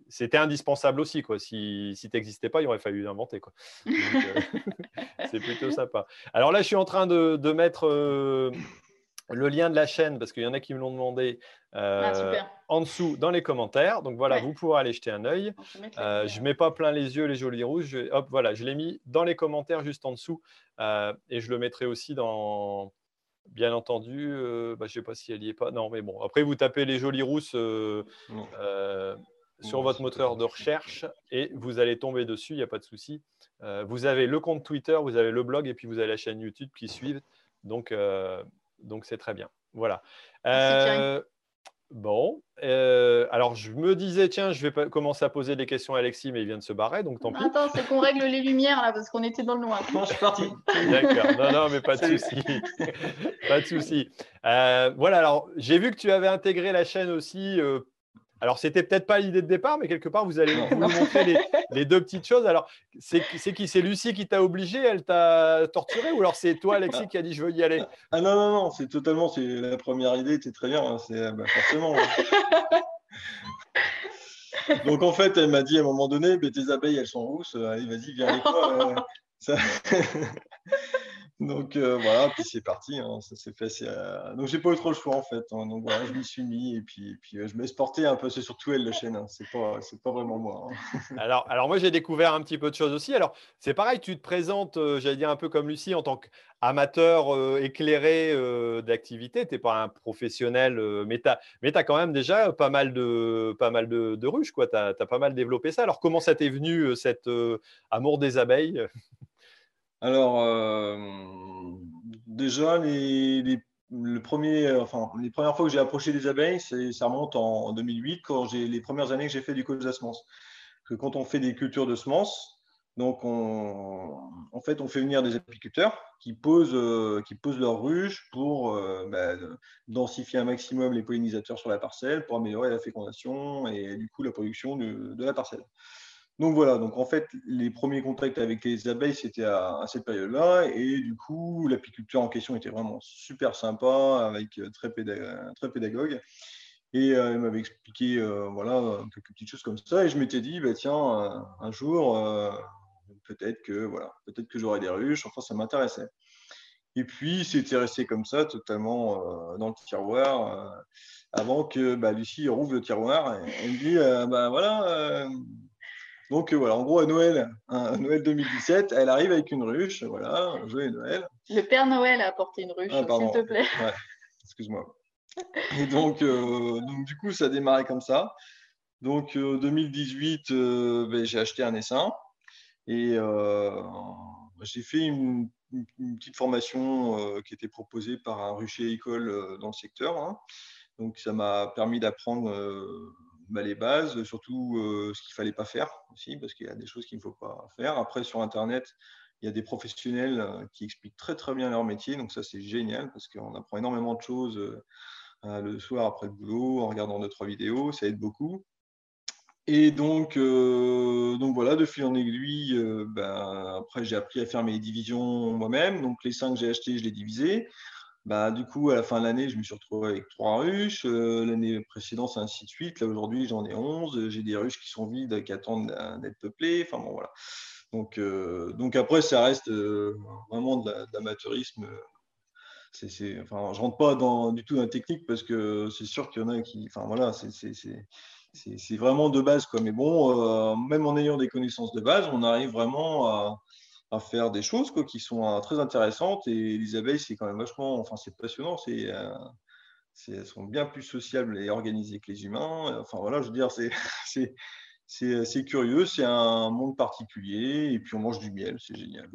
C'était indispensable aussi. Quoi. Si, si tu n'existais pas, il aurait fallu l'inventer. c'est plutôt sympa. Alors là, je suis en train de, de mettre le lien de la chaîne, parce qu'il y en a qui me l'ont demandé, ah, euh, en dessous dans les commentaires. Donc voilà, vous pourrez aller jeter un œil. Euh, je ne mets pas plein les yeux les jolis rouges. hop, voilà, je l'ai mis dans les commentaires juste en dessous. Euh, et je le mettrai aussi dans, bien entendu, bah, je ne sais pas si elle y est pas. Non, mais bon, après vous tapez les jolis rousses sur votre moteur de recherche et vous allez tomber dessus, il n'y a pas de souci. vous avez le compte Twitter, vous avez le blog et puis vous avez la chaîne YouTube qui suivent. Donc, donc c'est très bien. Voilà. Euh, bon, euh, alors je me disais, tiens, je vais commencer à poser des questions à Alexis, mais il vient de se barrer, donc tant pis. Attends, c'est qu'on règle les lumières là, parce qu'on était dans le noir. Non, je suis parti. D'accord, non, non, mais pas de souci. pas de souci. Euh, voilà, alors j'ai vu que tu avais intégré la chaîne aussi alors, c'était peut-être pas l'idée de départ, mais quelque part, vous allez vous montrer les, deux petites choses. Alors, c'est qui? C'est Lucie qui t'a obligé Elle t'a torturé Ou alors c'est toi, Alexis, qui a dit je veux y aller? Ah non, non, non, c'est totalement. C'est la première idée, c'est très bien. Hein, c'est bah, forcément. Donc, en fait, elle m'a dit à un moment donné tes abeilles, elles sont rousses. Allez, vas-y, viens avec moi. Euh, Donc euh, voilà, puis c'est parti, hein, ça s'est fait. Euh... Donc j'ai pas eu trop le choix en fait. Hein. donc voilà, je m'y suis mis et puis, euh, je me laisse porter un peu. C'est surtout elle la chaîne, hein. c'est pas, pas vraiment moi. Hein. alors, alors moi j'ai découvert un petit peu de choses aussi. Alors c'est pareil, tu te présentes, j'allais dire un peu comme Lucie en tant qu'amateur éclairé d'activité. Tu n'es pas un professionnel, mais tu as, quand même déjà pas mal de, pas mal ruches, tu as, pas mal développé ça. Alors comment ça t'est venu cet amour des abeilles? Alors, euh, déjà, les, les, le premier, enfin, les premières fois que j'ai approché des abeilles, ça remonte en, 2008, quand j'ai les premières années que j'ai fait du coach de semences. Que quand on fait des cultures de semences, donc en fait, on fait venir des apiculteurs qui posent, euh, qui posent leurs ruches pour euh, bah, densifier un maximum les pollinisateurs sur la parcelle, pour améliorer la fécondation et du coup la production de la parcelle. Donc voilà, donc en fait, les premiers contacts avec les abeilles, c'était à, cette période-là. Et du coup, l'apiculteur en question était vraiment super sympa, avec euh, très, pédagogue. Et elle m'avait expliqué voilà, quelques petites choses comme ça. Et je m'étais dit, bah, tiens, un jour, peut-être que, voilà, peut que j'aurai des ruches. Enfin, ça m'intéressait. Et puis, c'était resté comme ça, totalement dans le tiroir, avant que bah, Lucie rouvre le tiroir. Et me dit, bah, voilà, donc voilà, en gros, à Noël, à Noël 2017, elle arrive avec une ruche. Voilà, joyeux Noël. Le Père Noël a apporté une ruche, ah, s'il te plaît. excuse-moi. Et donc, euh, donc, du coup, ça a démarré comme ça. Donc, 2018, euh, euh, ben, j'ai acheté un essaim et j'ai fait une, petite formation qui était proposée par un rucher école dans le secteur. Hein. Donc, ça m'a permis d'apprendre bah, les bases, surtout euh, ce qu'il ne fallait pas faire aussi, parce qu'il y a des choses qu'il ne faut pas faire. Après, sur Internet, il y a des professionnels euh, qui expliquent très très bien leur métier, donc ça c'est génial parce qu'on apprend énormément de choses euh, le soir après le boulot en regardant deux trois vidéos, ça aide beaucoup. Et donc, donc voilà, de fil en aiguille, ben, après j'ai appris à faire mes divisions moi-même. Donc les cinq que j'ai achetés, je les divisais. Bah, du coup, à la fin de l'année, je me suis retrouvé avec trois ruches. Euh, l'année précédente, c'est ainsi de suite. Là, aujourd'hui, j'en ai 11. J'ai des ruches qui sont vides, qui attendent d'être peuplées. Enfin, bon, voilà. Donc, euh, donc après, ça reste euh, vraiment de l'amateurisme. C'est, c'est, enfin, je rentre pas dans, du tout dans la technique parce que c'est sûr qu'il y en a qui. Enfin, voilà, c'est, c'est vraiment de base. Quoi. Mais bon, même en ayant des connaissances de base, on arrive vraiment à à faire des choses quoi, qui sont euh, très intéressantes. Et les abeilles, c'est quand même vachement, enfin, c'est passionnant. C'est, euh, elles sont bien plus sociables et organisées que les humains. Enfin, voilà, je veux dire, c'est, c'est, curieux, c'est un monde particulier. Et puis, on mange du miel, c'est génial.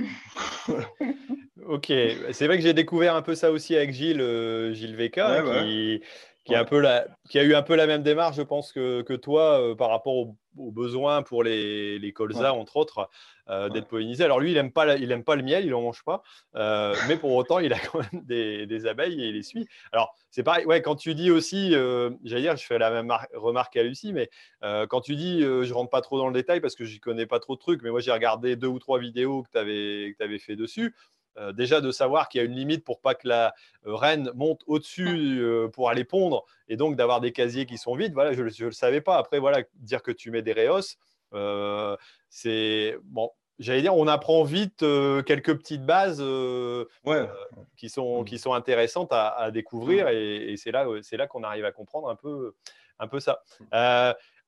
ok, c'est vrai que j'ai découvert un peu ça aussi avec Gilles, euh, Gilles Veka, qui, qui, un peu la, qui, a eu un peu la même démarche, je pense, que, que toi par rapport aux, besoins pour les, les colzas, entre autres. Euh, d'être pollinisé. Alors lui, il n'aime pas, il aime pas le miel, il n'en mange pas, euh, mais pour autant, il a quand même des, abeilles et il les suit. Alors c'est pareil, ouais, quand tu dis aussi, euh, j'allais dire, je fais la même remarque à Lucie, mais quand tu dis, je rentre pas trop dans le détail parce que je connais pas trop de trucs, mais moi j'ai regardé deux ou trois vidéos que tu avais, avais fait dessus. Déjà de savoir qu'il y a une limite pour pas que la reine monte au-dessus pour aller pondre et donc d'avoir des casiers qui sont vides. Voilà, je ne le savais pas. Après, voilà, dire que tu mets des réos, euh, c'est bon. J'allais dire, on apprend vite euh, quelques petites bases euh, qui, sont, mm. qui sont intéressantes à, découvrir mm. et, c'est là, c'est là qu'on arrive à comprendre un peu, un peu ça.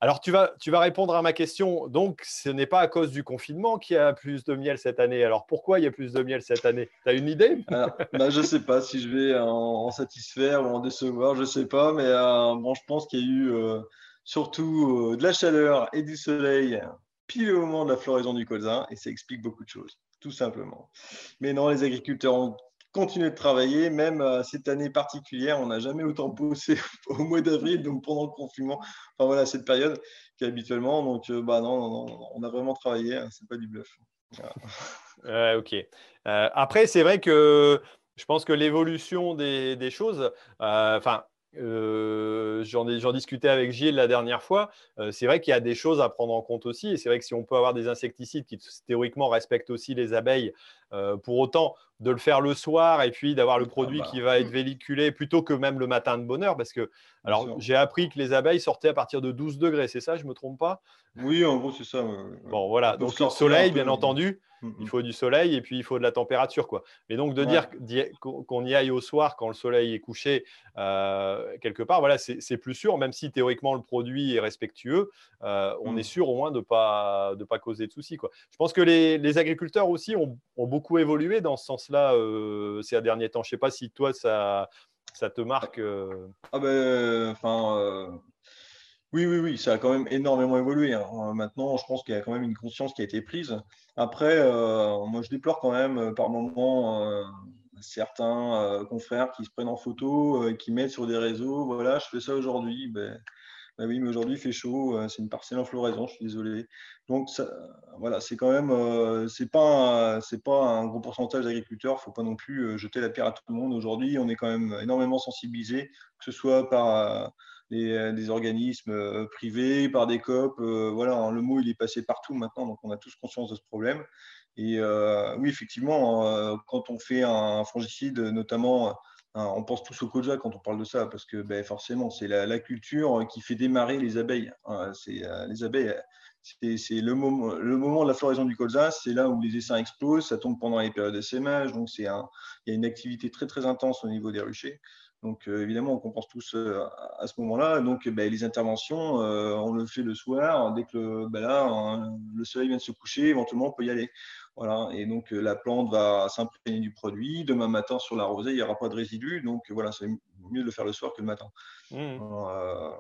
Alors, tu vas, tu vas répondre à ma question. Donc, ce n'est pas à cause du confinement qu'il y a plus de miel cette année. Alors, pourquoi il y a plus de miel cette année? Tu as une idée? Bah, Je ne sais pas si je vais en, satisfaire ou en décevoir, je ne sais pas. Mais bon, je pense qu'il y a eu surtout euh, de la chaleur et du soleil pile au moment de la floraison du colza, et ça explique beaucoup de choses, tout simplement. Mais non, les agriculteurs ont continué de travailler, même euh, cette année particulière, on n'a jamais autant bossé au mois d'avril, donc pendant le confinement, enfin voilà, cette période qu'habituellement, donc euh, bah non, non, non, on a vraiment travaillé, hein, c'est pas du bluff. ok. après, c'est vrai que je pense que l'évolution des, choses, enfin, euh, j'en discutais avec Gilles la dernière fois. Euh, c'est vrai qu'il y a des choses à prendre en compte aussi. Et c'est vrai que si on peut avoir des insecticides qui théoriquement respectent aussi les abeilles, euh, pour autant de le faire le soir et puis d'avoir le produit ah bah. qui va être véhiculé plutôt que même le matin de bonheur. Parce que, alors, j'ai appris que les abeilles sortaient à partir de 12 degrés. C'est ça, je ne me trompe pas? Oui, en gros, c'est ça. Bon, voilà. Donc, le soleil, bien entendu. Mm, il mm. faut du soleil et puis il faut de la température. Quoi. Mais donc, de dire qu'on y aille au soir quand le soleil est couché, euh, quelque part, voilà, c'est plus sûr, même si théoriquement le produit est respectueux, euh, on mm. est sûr au moins de ne pas, de pas causer de soucis. Quoi. Je pense que les, agriculteurs aussi ont, beaucoup évolué dans ce sens-là euh, ces derniers temps. Je ne sais pas si toi, ça, ça te marque. Ah ben, enfin oui, oui, oui, ça a quand même énormément évolué. Hein. Euh, maintenant, je pense qu'il y a quand même une conscience qui a été prise. Après, euh, moi, je déplore quand même euh, par moments certains confrères qui se prennent en photo, qui mettent sur des réseaux, voilà, je fais ça aujourd'hui. Ben, ben oui, mais aujourd'hui, il fait chaud, c'est une parcelle en floraison, je suis désolé. Donc, voilà, c'est quand même, c'est pas, c'est pas un gros pourcentage d'agriculteurs, il ne faut pas non plus jeter la pierre à tout le monde. Aujourd'hui, on est quand même énormément sensibilisé, que ce soit par euh, des, organismes euh, privés, par des COP. Euh, voilà, hein, le mot, il est passé partout maintenant, donc on a tous conscience de ce problème. Et oui, effectivement, quand on fait un fongicide, notamment Hein, on pense tous au colza quand on parle de ça, parce que ben, forcément, c'est la, culture qui fait démarrer les abeilles. Hein, euh, les abeilles, c'est le moment, le moment de la floraison du colza, c'est là où les essaims explosent, ça tombe pendant les périodes d'essaimage, donc il y a une activité très très intense au niveau des ruchers. Donc euh, évidemment, on pense tous euh, à ce moment-là. Donc ben, les interventions, on le fait le soir, dès que le, ben là, le soleil vient de se coucher, éventuellement on peut y aller. Voilà, et donc euh, la plante va s'imprégner du produit. Demain matin, sur la rosée, il n'y aura pas de résidus. Donc voilà, c'est mieux de le faire le soir que le matin. Mmh. Euh,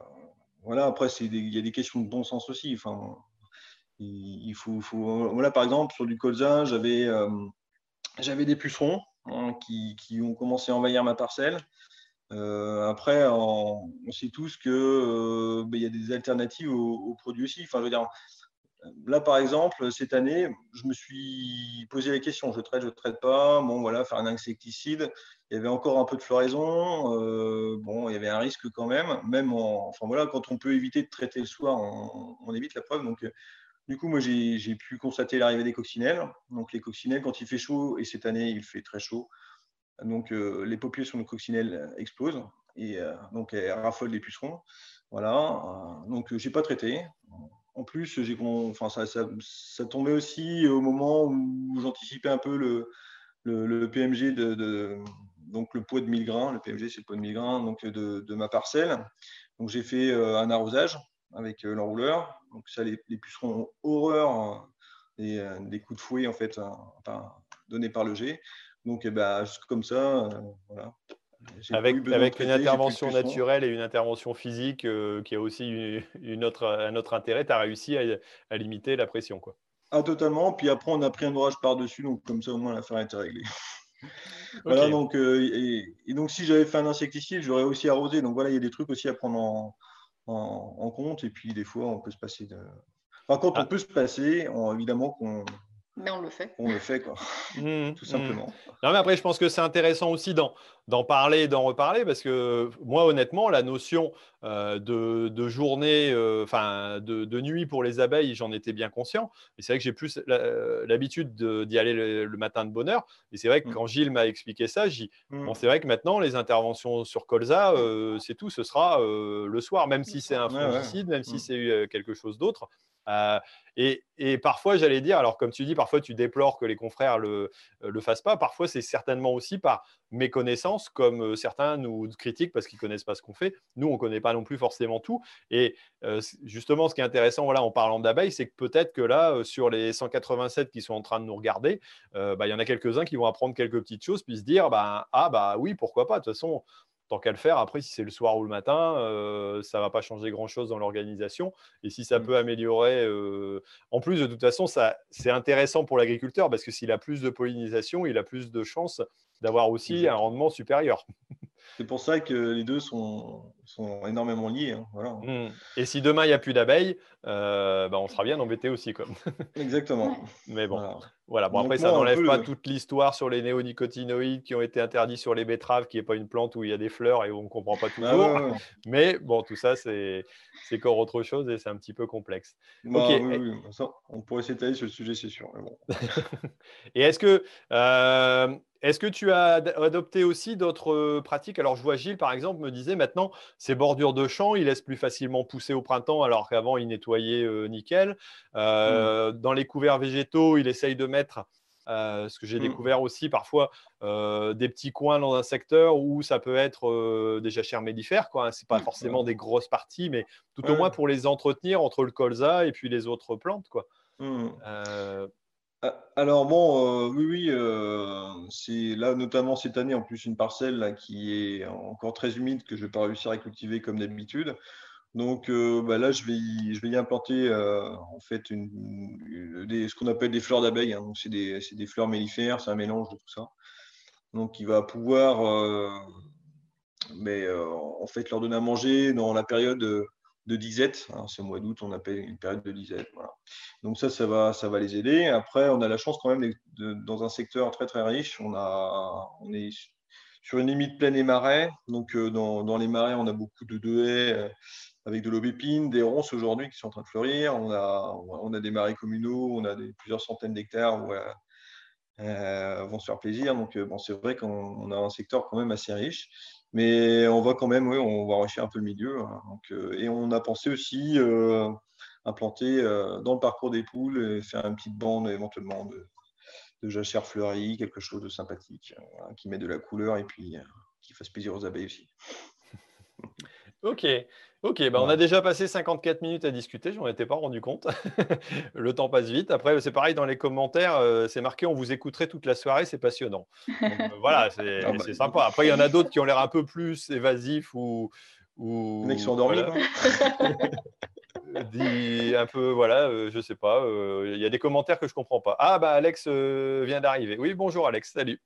voilà, après, il y a des questions de bon sens aussi. Enfin, il, faut, Voilà, par exemple, sur du colza, j'avais euh, des pucerons hein, qui, ont commencé à envahir ma parcelle. Après, on, sait tous qu'il ben, y a des alternatives aux, produits aussi. Enfin, je veux dire, là, par exemple, cette année, je me suis posé la question, je traite, je ne traite pas, bon, voilà, faire un insecticide, il y avait encore un peu de floraison, euh, bon, il y avait un risque quand même, même enfin voilà, quand on peut éviter de traiter le soir, on, évite la preuve, donc du coup, moi, j'ai pu constater l'arrivée des coccinelles. Donc, les coccinelles, quand il fait chaud, et cette année, il fait très chaud, donc euh, les populations de coccinelles explosent et euh, donc elles raffolent les pucerons. Voilà, donc j'ai pas traité en plus, enfin, ça, ça, tombait aussi au moment où j'anticipais un peu le, le, PMG de, donc le pot de 1000 grains. Le PMG, c'est le pot de 1000 grains donc de, ma parcelle. Donc j'ai fait euh, un arrosage avec euh, l'enrouleur. Donc ça, les, pucerons ont horreur hein, euh, des, coups de fouet en fait, hein, donnés par le G. Donc ben, juste comme ça, voilà, avec, avec une intervention naturelle et une intervention physique euh, qui a aussi une, autre, un autre intérêt, tu as réussi à, limiter la pression. Quoi. Ah, totalement. Puis après, on a pris un orage par-dessus, donc comme ça, au moins, l'affaire était réglée. voilà, donc, euh, et, donc, si j'avais fait un insecticide, j'aurais aussi arrosé. Donc voilà, il y a des trucs aussi à prendre en, en, compte. Et puis, des fois, on peut se passer de. Enfin, quand on ah. peut se passer, évidemment qu'on mais on le fait. On le fait, quoi. Mmh, Tout simplement. Mmh. Non, mais après, je pense que c'est intéressant aussi d'en parler et d'en reparler parce que moi, honnêtement, la notion euh, de, journée, euh, enfin de, nuit pour les abeilles, j'en étais bien conscient. Mais c'est vrai que j'ai plus euh, l'habitude d'y aller le, matin de bonne heure. Et c'est vrai que mmh. quand Gilles m'a expliqué ça, j'ai bon, c'est vrai que maintenant, les interventions sur colza, c'est tout, ce sera le soir, même si c'est un fongicide, même si c'est quelque chose d'autre. Euh, et, parfois, j'allais dire, alors comme tu dis, parfois tu déplores que les confrères le, euh, le fassent pas. Parfois, c'est certainement aussi par méconnaissance, comme euh, certains nous critiquent parce qu'ils connaissent pas ce qu'on fait. Nous, on connaît pas non plus forcément tout. Et justement, ce qui est intéressant, voilà, en parlant d'abeilles, c'est que peut-être que là, sur les 187 qui sont en train de nous regarder, bah, il y en a quelques-uns qui vont apprendre quelques petites choses, puis se dire, bah, ah bah oui, pourquoi pas. De toute façon, tant qu'à le faire. Après, si c'est le soir ou le matin, euh, ça ne va pas changer grand-chose dans l'organisation. Et si ça mmh. peut améliorer, euh, en plus, de toute façon, c'est intéressant pour l'agriculteur parce que s'il a plus de pollinisation, il a plus de chances d'avoir aussi un rendement supérieur. C'est pour ça que les deux sont, sont énormément liés. Hein, voilà. Mmh. Et si demain il n'y a plus d'abeilles, euh, bah, on sera bien embêté aussi. Comme. Exactement. Mais bon, voilà. Bon, après, ça n'enlève pas toute l'histoire sur les néonicotinoïdes qui ont été interdits sur les betteraves, qui n'est pas une plante où il y a des fleurs et où on ne comprend pas ah toujours. Mais bon, tout ça, c'est encore autre chose et c'est un petit peu complexe. Bah, on pourrait s'étaler sur le sujet, c'est sûr. et est-ce que. Euh, est-ce que tu as adopté aussi d'autres euh, pratiques? Alors, je vois Gilles, par exemple, me disait maintenant, ces bordures de champs, il laisse plus facilement pousser au printemps, alors qu'avant, il nettoyait euh, nickel. Euh, mmh. Dans les couverts végétaux, il essaye de mettre, ce que j'ai mmh. découvert aussi parfois, des petits coins dans un secteur où ça peut être des jachères mellifères. Ce n'est pas mmh, forcément des grosses parties, mais tout au moins pour les entretenir entre le colza et puis les autres plantes. Quoi. Ah, alors bon, euh, oui, oui, euh, c'est là notamment cette année en plus une parcelle qui est encore très humide que je ne vais pas réussir à cultiver comme d'habitude. Donc euh, bah, là, je vais y, je implanter en fait ce qu'on appelle des fleurs d'abeilles. Hein. c'est des, des, fleurs mellifères, c'est un mélange de tout ça. Donc il va pouvoir mais, en fait leur donner à manger dans la période de disette. Hein, au mois d'août, on appelle une période de disette. Donc ça, ça va, ça va les aider. Après, on a la chance quand même dans un secteur très très riche. On, a, on est sur une limite pleine et marais. Donc euh, dans, les marais, on a beaucoup de haies euh, avec de l'aubépine, des ronces aujourd'hui qui sont en train de fleurir. On a, on a des marais communaux, on a plusieurs centaines d'hectares où, euh, vont se faire plaisir. Donc, bon, c'est vrai qu'on a un secteur quand même assez riche. Mais on va quand même, oui, on va enrichir un peu le milieu. Hein. donc, et on a pensé aussi implanter dans le parcours des poules et faire une petite bande éventuellement de, de jachère fleurie, quelque chose de sympathique, qui met de la couleur et puis qui fasse plaisir aux abeilles aussi. Ok, ok. Bah on a déjà passé 54 minutes à discuter, je m'en étais pas rendu compte. le temps passe vite. Après, c'est pareil dans les commentaires, euh, c'est marqué on vous écouterait toute la soirée, c'est passionnant. Euh, voilà, ah bah, c'est sympa. Après, il y en a d'autres qui ont l'air un peu plus évasifs ou. ou sont endormis. Dit un peu, voilà, euh, je sais pas. Euh, il y a des commentaires que je comprends pas. Ah, bah Alex euh, vient d'arriver. Oui, bonjour Alex, salut.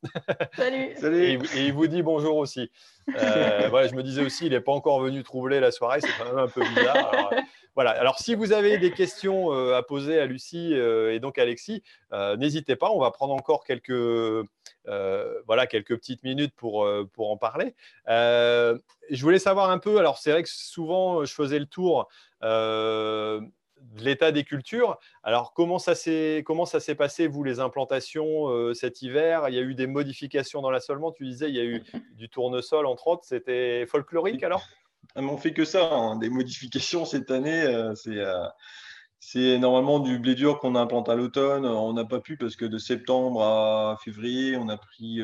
Salut. Et, il vous dit bonjour aussi. voilà, je me disais aussi, il n'est pas encore venu troubler la soirée, c'est quand même un peu bizarre. Alors, voilà. Alors, si vous avez des questions à poser à Lucie et donc à Alexis, n'hésitez pas. On va prendre encore quelques, voilà, quelques petites minutes pour, pour en parler. je voulais savoir un peu. Alors, c'est vrai que souvent, je faisais le tour euh, de l'état des cultures. Alors, comment ça s'est passé, vous, les implantations euh, cet hiver? Il y a eu des modifications dans l'assolement. Tu disais, il y a eu du tournesol, entre autres. C'était folklorique, alors? Ah, On fait que ça. Hein. Des modifications cette année, euh, c'est normalement du blé dur qu'on implante à l'automne. On n'a pas pu parce que de septembre à février, on a pris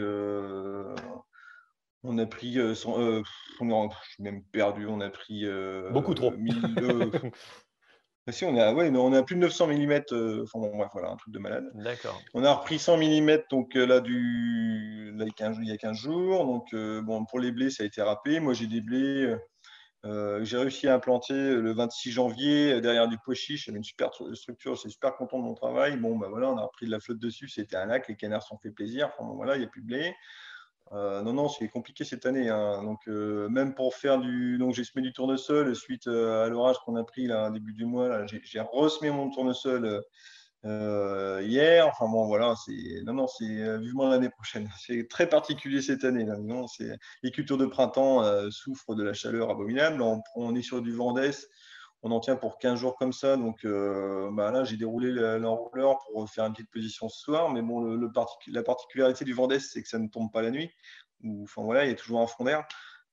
on a pris, euh, euh, je suis même perdu, on a pris. Euh, Beaucoup trop. Bah, si, on a, ouais, on a plus de 900 mm, enfin bon, bref, voilà, un truc de malade. D'accord. On a repris 100 mm, donc là, du, là, il y a 15 jours. Donc, bon, pour les blés, ça a été râpé. Moi, j'ai des blés. J'ai réussi à implanter le 26 janvier derrière du pois chiche. J'avais une super structure, je suis super content de mon travail. Bon, bah voilà, on a repris de la flotte dessus, c'était un lac, les canards sont fait plaisir. Enfin, bon, voilà, il n'y a plus de blé. Euh, non, non, c'est compliqué cette année. Hein. Donc, euh, même pour faire du. Donc, j'ai semé du tournesol suite euh, à l'orage qu'on a pris là, début du mois. J'ai ressemé mon tournesol hier. Enfin, bon, voilà. Non, non, c'est vivement l'année prochaine. C'est très particulier cette année. Là. Non, les cultures de printemps souffrent de la chaleur abominable. On, on est sur du vent d'est on en tient pour 15 jours comme ça. Donc euh, bah là, j'ai déroulé l'enrouleur pour faire une petite position ce soir. Mais bon, la particularité du Vendée, c'est que ça ne tombe pas la nuit. enfin voilà, il y a toujours un front d'air.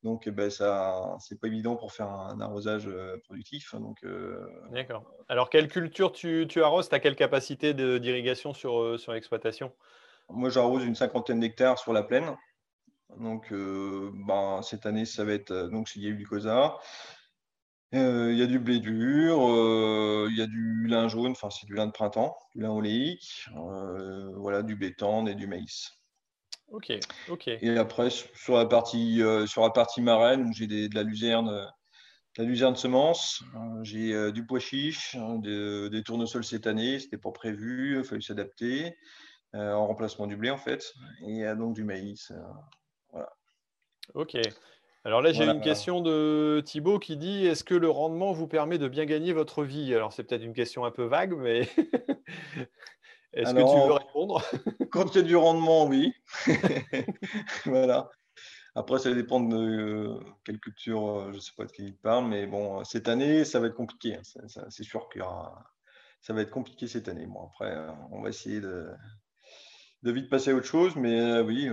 Donc, ben, ça, c'est pas évident pour faire un, arrosage euh, productif. Hein, donc, euh, D'accord. Alors, quelle culture tu, tu arroses? Tu as quelle capacité d'irrigation sur, sur l'exploitation? Moi, j'arrose une cinquantaine d'hectares sur la plaine. Donc, ben, cette année, ça va être donc il y a eu du COSA. Euh, il y a du blé dur, euh, il y a du lin jaune, enfin c'est du lin de printemps, du lin oléique, euh, voilà, du blé tendre et du maïs. Ok, ok. Et après, sur la partie, sur la partie marraine, j'ai de la luzerne, de la luzerne semence, j'ai du pois chiche, hein, des tournesols cette année, c'était pas prévu, il a fallu s'adapter, en remplacement du blé en fait, et donc du maïs. voilà. Ok. Alors là, j'ai une question de Thibaut qui dit Est-ce que le rendement vous permet de bien gagner votre vie? Alors, c'est peut-être une question un peu vague, mais est-ce que tu veux répondre? Quand il y a du rendement, oui. voilà. Après, ça dépend de euh, quelle culture, euh, je ne sais pas de qui il parle, mais bon, cette année, ça va être compliqué. Hein. C'est sûr que ça va être compliqué cette année. Bon, après, euh, on va essayer de, de vite passer à autre chose. Mais euh, oui,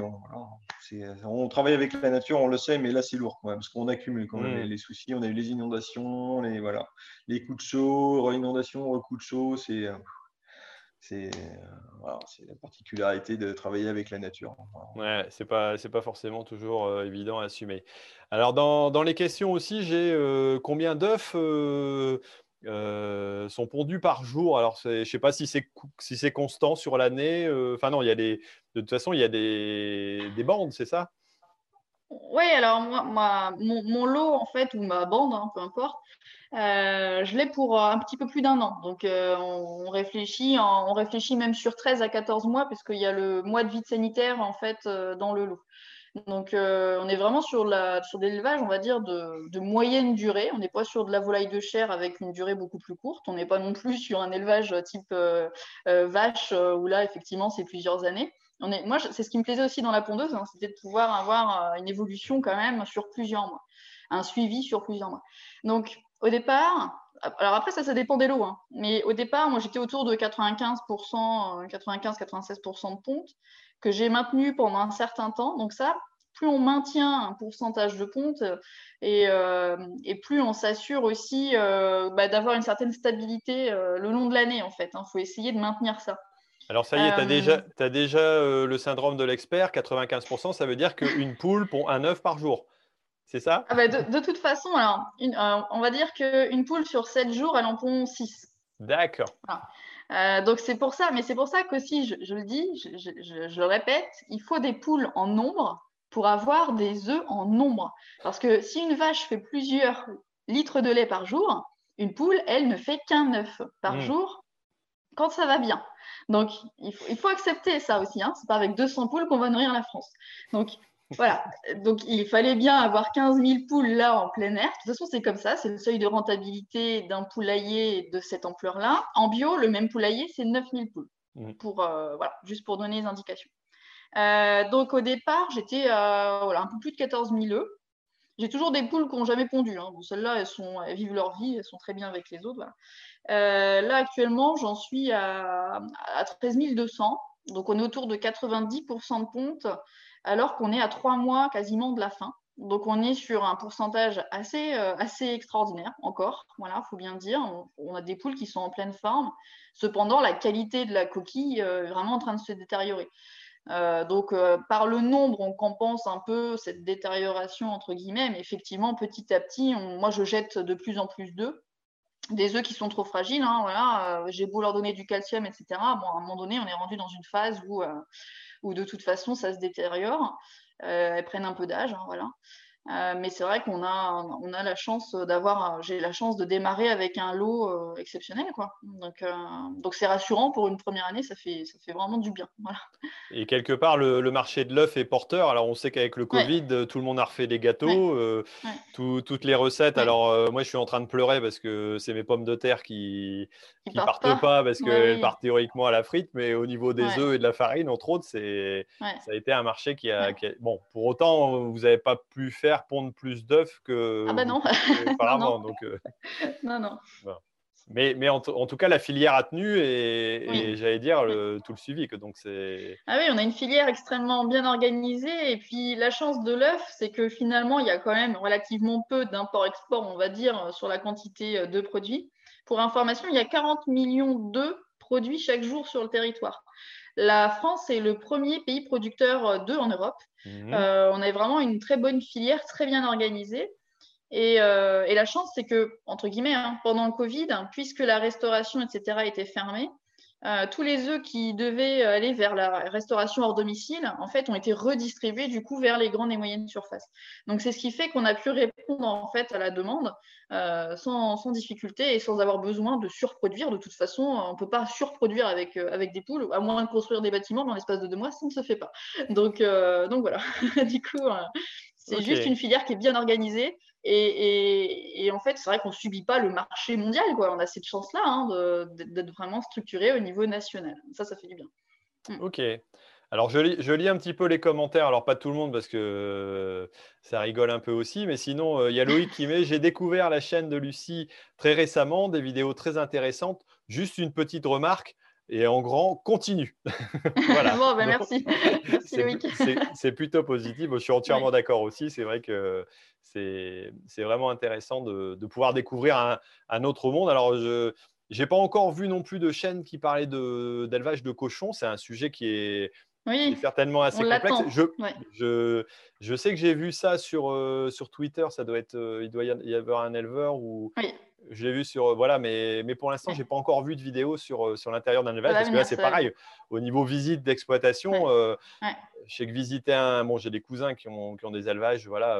on, travaille avec la nature, on le sait, mais là c'est lourd quand même, parce qu'on accumule quand même mm. les, soucis. On a eu les inondations, les, voilà, les coups de chaud, inondations, coups de chaud, c'est. Euh, c'est euh, la particularité de travailler avec la nature. Ouais, c'est pas c'est pas forcément toujours évident à assumer. Alors dans, dans les questions aussi, j'ai combien d'œufs euh, sont pondus par jour? Alors, je ne sais pas si c'est si c'est constant sur l'année. Euh, enfin, non, il y a des, de toute façon, il y a des, des bandes, c'est ça? Oui, alors moi, mon, lot, en fait, ou ma bande, hein, peu importe, euh, je l'ai pour un petit peu plus d'un an. Donc, on, réfléchit, on réfléchit même sur 13 à 14 mois, puisqu'il y a le mois de vide sanitaire, en fait, dans le lot. Donc, euh, on est vraiment sur, la, sur l'élevage, on va dire, de, moyenne durée. On n'est pas sur de la volaille de chair avec une durée beaucoup plus courte. On n'est pas non plus sur un élevage type euh, euh, vache, où là, effectivement, c'est plusieurs années. Moi, c'est ce qui me plaisait aussi dans la pondeuse, hein, c'était de pouvoir avoir une évolution quand même sur plusieurs mois, un suivi sur plusieurs mois. Donc, au départ, alors après, ça, ça dépend des lots. Hein. Mais au départ, moi, j'étais autour de 95%, 95-96% de ponte que j'ai maintenu pendant un certain temps. Donc ça, plus on maintient un pourcentage de ponte et, euh, plus on s'assure aussi euh, bah, d'avoir une certaine stabilité euh, le long de l'année, en fait. Il hein. faut essayer de maintenir ça. Alors ça y est, tu as déjà, as déjà le syndrome de l'expert, 95%, ça veut dire qu'une poule pond un œuf par jour. C'est ça? Ah bah, de, toute façon, alors, on va dire qu'une poule sur 7 jours, elle en pond 6. D'accord. donc c'est pour ça, mais c'est pour ça qu'aussi, je, je le dis, je, je, le répète, il faut des poules en nombre pour avoir des œufs en nombre. Parce que si une vache fait plusieurs litres de lait par jour, une poule, elle ne fait qu'un œuf par hmm. jour quand ça va bien. Donc, il faut, accepter ça aussi. Hein. Ce n'est pas avec 200 poules qu'on va nourrir la France. Donc, voilà. Donc, il fallait bien avoir 15 000 poules là en plein air. De toute façon, c'est comme ça. C'est le seuil de rentabilité d'un poulailler de cette ampleur-là. En bio, le même poulailler, c'est 9 000 poules. Hmm. Pour, euh, voilà, juste pour donner les indications. Euh, donc au départ, j'étais euh, voilà, un peu plus de 14 000 œufs. J'ai toujours des poules qui n'ont jamais pondu. Hein. Celles-là, elles, sont, elles vivent leur vie, elles sont très bien avec les autres. Euh, là, actuellement, j'en suis à, à 13 200. Donc, on est autour de 90% de ponte, alors qu'on est à trois mois quasiment de la fin. Donc, on est sur un pourcentage assez, assez extraordinaire encore. Voilà, faut bien dire. On, a des poules qui sont en pleine forme. Cependant, la qualité de la coquille est vraiment en train de se détériorer. Euh, donc, euh, par le nombre, on compense un peu cette détérioration, entre guillemets, mais effectivement, petit à petit, moi, je jette de plus en plus d'œufs. Des œufs qui sont trop fragiles, hein, voilà, euh, j'ai beau leur donner du calcium, etc. Bon, à un moment donné, on est rendu dans une phase où, où de toute façon, ça se détériore. elles prennent un peu d'âge, hein, voilà. Euh, mais c'est vrai qu'on a, on a la chance d'avoir, j'ai la chance de démarrer avec un lot euh, exceptionnel, quoi. Donc, euh, donc c'est rassurant pour une première année, ça fait, ça fait vraiment du bien. Voilà. Et quelque part, le, le marché de l'œuf est porteur. Alors, on sait qu'avec le Covid, tout le monde a refait des gâteaux, toutes les recettes. Alors, moi, je suis en train de pleurer parce que c'est mes pommes de terre qui, qui partent, pas. parce qu'elles partent théoriquement à la frite, mais au niveau des œufs et de la farine, entre autres, c'est, ça a été un marché qui a, qui a... Bon, pour autant, vous n'avez pas pu faire pondre plus d'œufs que ah bah non. auparavant. donc, euh, non, non. Mais, mais en, tout cas, la filière a tenu et, j'allais dire le, tout le suivi. Que donc c'est... Ah oui, on a une filière extrêmement bien organisée. Et puis la chance de l'œuf, c'est que finalement, il y a quand même relativement peu d'import-export, on va dire, sur la quantité euh, de produits. Pour information, il y a 40 millions d'œufs produits chaque jour sur le territoire. La France est le premier pays producteur euh, d'œufs en Europe. Mhm. Euh, on a vraiment une très bonne filière, très bien organisée. Et, euh, la chance, c'est que, entre guillemets, hein, pendant le Covid, puisque la restauration, etc., était fermée, euh, tous les œufs qui devaient aller vers la restauration hors domicile, en fait, ont été redistribués du coup vers les grandes et moyennes surfaces. Donc, c'est ce qui fait qu'on a pu répondre en fait à la demande euh, sans, difficulté et sans avoir besoin de surproduire. De toute façon, on ne peut pas surproduire avec, euh, avec des poules, à moins de construire des bâtiments dans l'espace de deux mois, ça ne se fait pas. Donc, donc voilà. du coup, c'est juste une filière qui est bien organisée et, en fait, c'est vrai qu'on ne subit pas le marché mondial. Quoi. On a cette chance-là hein, d'être vraiment structuré au niveau national. Ça, ça fait du bien. Mm. Ok. Alors, je lis, un petit peu les commentaires. Alors, pas tout le monde parce que euh, ça rigole un peu aussi. Mais sinon, euh, il y a Loïc qui met J'ai découvert la chaîne de Lucie très récemment, des vidéos très intéressantes. Juste une petite remarque et en grand, continue. voilà. bon, ben merci. merci Loïc. C'est plutôt positif. je suis entièrement d'accord aussi. C'est vrai que c'est vraiment intéressant de, pouvoir découvrir un, autre monde. Alors, je n'ai pas encore vu non plus de chaîne qui parlait d'élevage de, cochons. C'est un sujet qui est, certainement assez complexe. Je, je, sais que j'ai vu ça sur, euh, sur Twitter. Ça doit être, euh, il doit y avoir un éleveur ou je l'ai vu sur. Voilà, mais, mais pour l'instant, je n'ai pas encore vu de vidéo sur, sur l'intérieur d'un élevage. Parce que là, c'est pareil. Au niveau visite d'exploitation, euh, je sais que visiter un. Bon, j'ai des cousins qui ont, qui ont des élevages, voilà,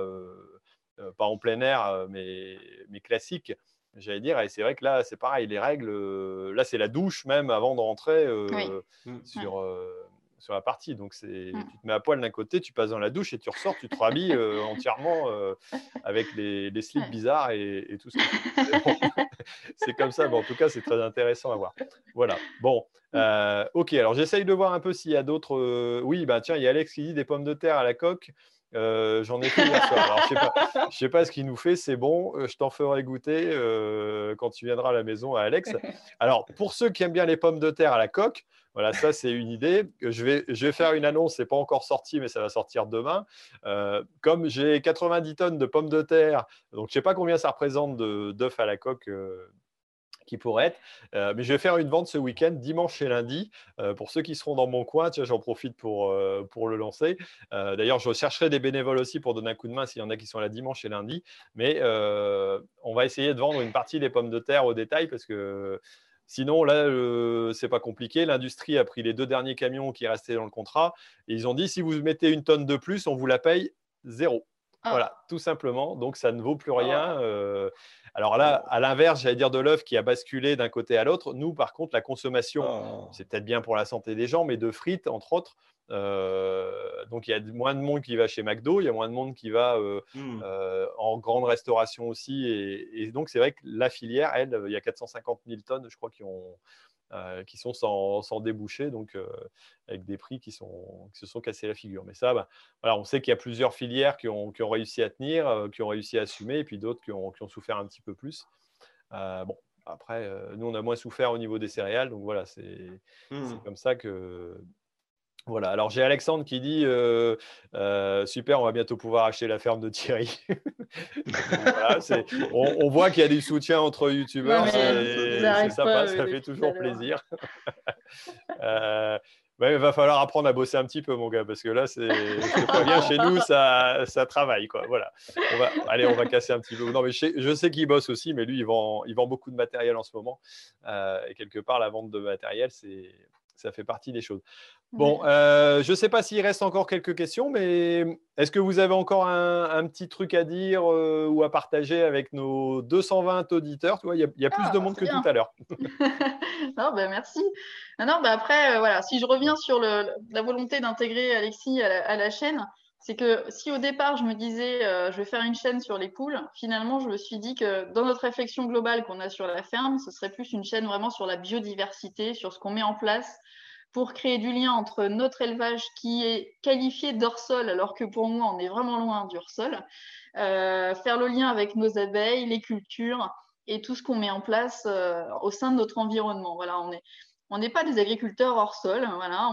euh, pas en plein air, euh, mais, mais classique j'allais dire. Et c'est vrai que là, c'est pareil, les règles, euh, là, c'est la douche même avant de rentrer mmh. sur, sur la partie. Donc, c'est, mmh. tu te mets à poil d'un côté, tu passes dans la douche et tu ressors, tu te rhabilles entièrement avec les, les, slips bizarres et, tout ça. c'est comme ça. Bon, en tout cas, c'est très intéressant à voir. Voilà. Bon. ok, alors j'essaye de voir un peu s'il y a d'autres. Oui, bah tiens, il y a Alex qui dit des pommes de terre à la coque Euh, j'en ai fait hier soir. Alors, je ne sais, pas ce qu'il nous fait, c'est bon. Euh, je t'en ferai goûter euh, quand tu viendras à la maison à Alex. Alors, pour ceux qui aiment bien les pommes de terre à la coque, voilà, ça c'est une idée. Je vais, je vais faire une annonce, c'est pas encore sorti, mais ça va sortir demain. comme j'ai 90 tonnes de pommes de terre, donc je sais pas combien ça représente d'œufs à la coque qui pourrait être. Euh, mais je vais faire une vente ce week-end, dimanche et lundi. Euh, pour ceux qui seront dans mon coin, j'en profite pour, euh, pour le lancer. D'ailleurs, je chercherai des bénévoles aussi pour donner un coup de main s'il y en a qui sont là dimanche et lundi. Mais on va essayer de vendre une partie des pommes de terre au détail parce que Sinon, là, c'est pas compliqué. L'industrie a pris les deux derniers camions qui restaient dans le contrat et ils ont dit si vous mettez une tonne de plus, on vous la paye zéro. Ah. Voilà, tout simplement. Donc, ça ne vaut plus rien. Ah. Alors là, à l'inverse, j'allais dire de l'œuf qui a basculé d'un côté à l'autre. Nous, par contre, la consommation, oh. c'est peut-être bien pour la santé des gens, mais de frites, entre autres. Euh, donc il y a moins de monde qui va chez McDo, il y a moins de monde qui va euh, hmm. euh, en grande restauration aussi. Et, donc c'est vrai que la filière, elle, il y a 450 000 tonnes, je crois, qui ont, euh, qui sont sans, sans déboucher, donc euh, avec des prix qui, sont, qui se sont cassés la figure. Mais ça, bah, voilà, on sait qu'il y a plusieurs filières qui ont, qui ont réussi à tenir, euh, qui ont réussi à assumer, et puis d'autres qui ont, qui ont, souffert un petit peu plus. bon, après, nous, on a moins souffert au niveau des céréales, donc voilà, c'est mmh. comme ça que, voilà, alors j'ai Alexandre qui dit euh, euh, Super, on va bientôt pouvoir acheter la ferme de Thierry. on, voit qu'il y a du soutien entre youtubeurs, c'est sympa, ça fait toujours plaisir. euh, il va falloir apprendre à bosser un petit peu, mon gars, parce que là, c'est pas bien chez nous, ça, ça travaille. Quoi. Voilà. On va, allez, on va casser un petit peu. Non, mais je sais, qu'il bosse aussi, mais lui, il vend, il vend beaucoup de matériel en ce moment. Euh, et quelque part, la vente de matériel, c'est ça fait partie des choses. Bon, euh, je ne sais pas s'il reste encore quelques questions, mais est-ce que vous avez encore un, petit truc à dire euh, ou à partager avec nos 220 auditeurs? Tu vois, il y, a plus ah, de monde que tout à l'heure. non, ben merci. Non, ben après, euh, voilà, si je reviens sur la volonté d'intégrer Alexis à la, chaîne, c'est que si au départ je me disais je vais faire une chaîne sur les poules, finalement je me suis dit que dans notre réflexion globale qu'on a sur la ferme, ce serait plus une chaîne vraiment sur la biodiversité, sur ce qu'on met en place, pour créer du lien entre notre élevage qui est qualifié d'hors-sol, alors que pour moi, on est vraiment loin du hors-sol, euh, faire le lien avec nos abeilles, les cultures et tout ce qu'on met en place euh, au sein de notre environnement. Voilà, on est, on n'est pas des agriculteurs hors sol, voilà,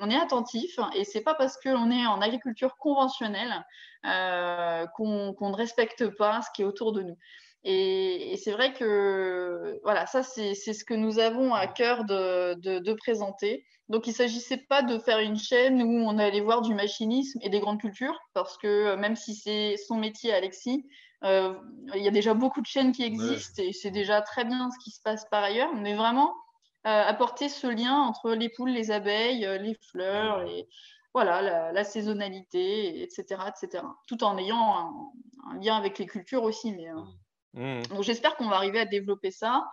on, est attentif et c'est pas parce qu'on est en agriculture conventionnelle euh, qu'on ne respecte pas ce qui est autour de nous. Et, c'est vrai que voilà, ça c'est ce que nous avons à cœur de, présenter. Donc il ne s'agissait pas de faire une chaîne où on allait voir du machinisme et des grandes cultures, parce que euh, même si c'est son métier, Alexis, euh, il y a déjà beaucoup de chaînes qui existent et c'est déjà très bien ce qui se passe par ailleurs. Mais vraiment euh, apporter ce lien entre les poules, les abeilles, les fleurs, et voilà, la, saisonnalité, etc., etc. Tout en ayant un, lien avec les cultures aussi. Mais, mmh. Mmh. Donc j'espère qu'on va arriver à développer ça.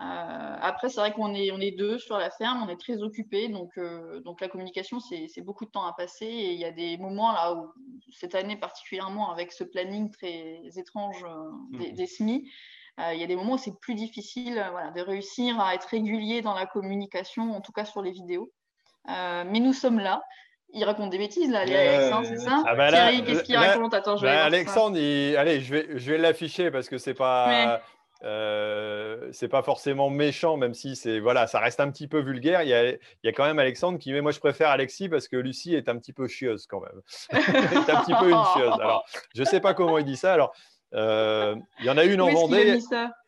Euh, après, c'est vrai qu'on est, on est deux sur la ferme, on est très occupés, donc, euh, donc la communication, c'est beaucoup de temps à passer. Et il y a des moments là où, cette année particulièrement, avec ce planning très étrange euh, des, mmh. SMI, il y a des moments où c'est plus difficile voilà, de réussir à être régulier dans la communication, en tout cas sur les vidéos. mais nous sommes là il raconte des bêtises là, Alexandre, c'est ça ah bah Thierry, qu'est-ce qu'il raconte Attends, je vais bah, Alexandre, allez, je vais, je vais l'afficher parce que c'est pas. Euh, c'est pas forcément méchant, même si c'est voilà, ça reste un petit peu vulgaire. Il y, a, il y a quand même Alexandre qui met moi je préfère Alexis parce que Lucie est un petit peu chieuse quand même. est un petit peu une chieuse. Alors je sais pas comment il dit ça. Alors euh, il y en a une en Vendée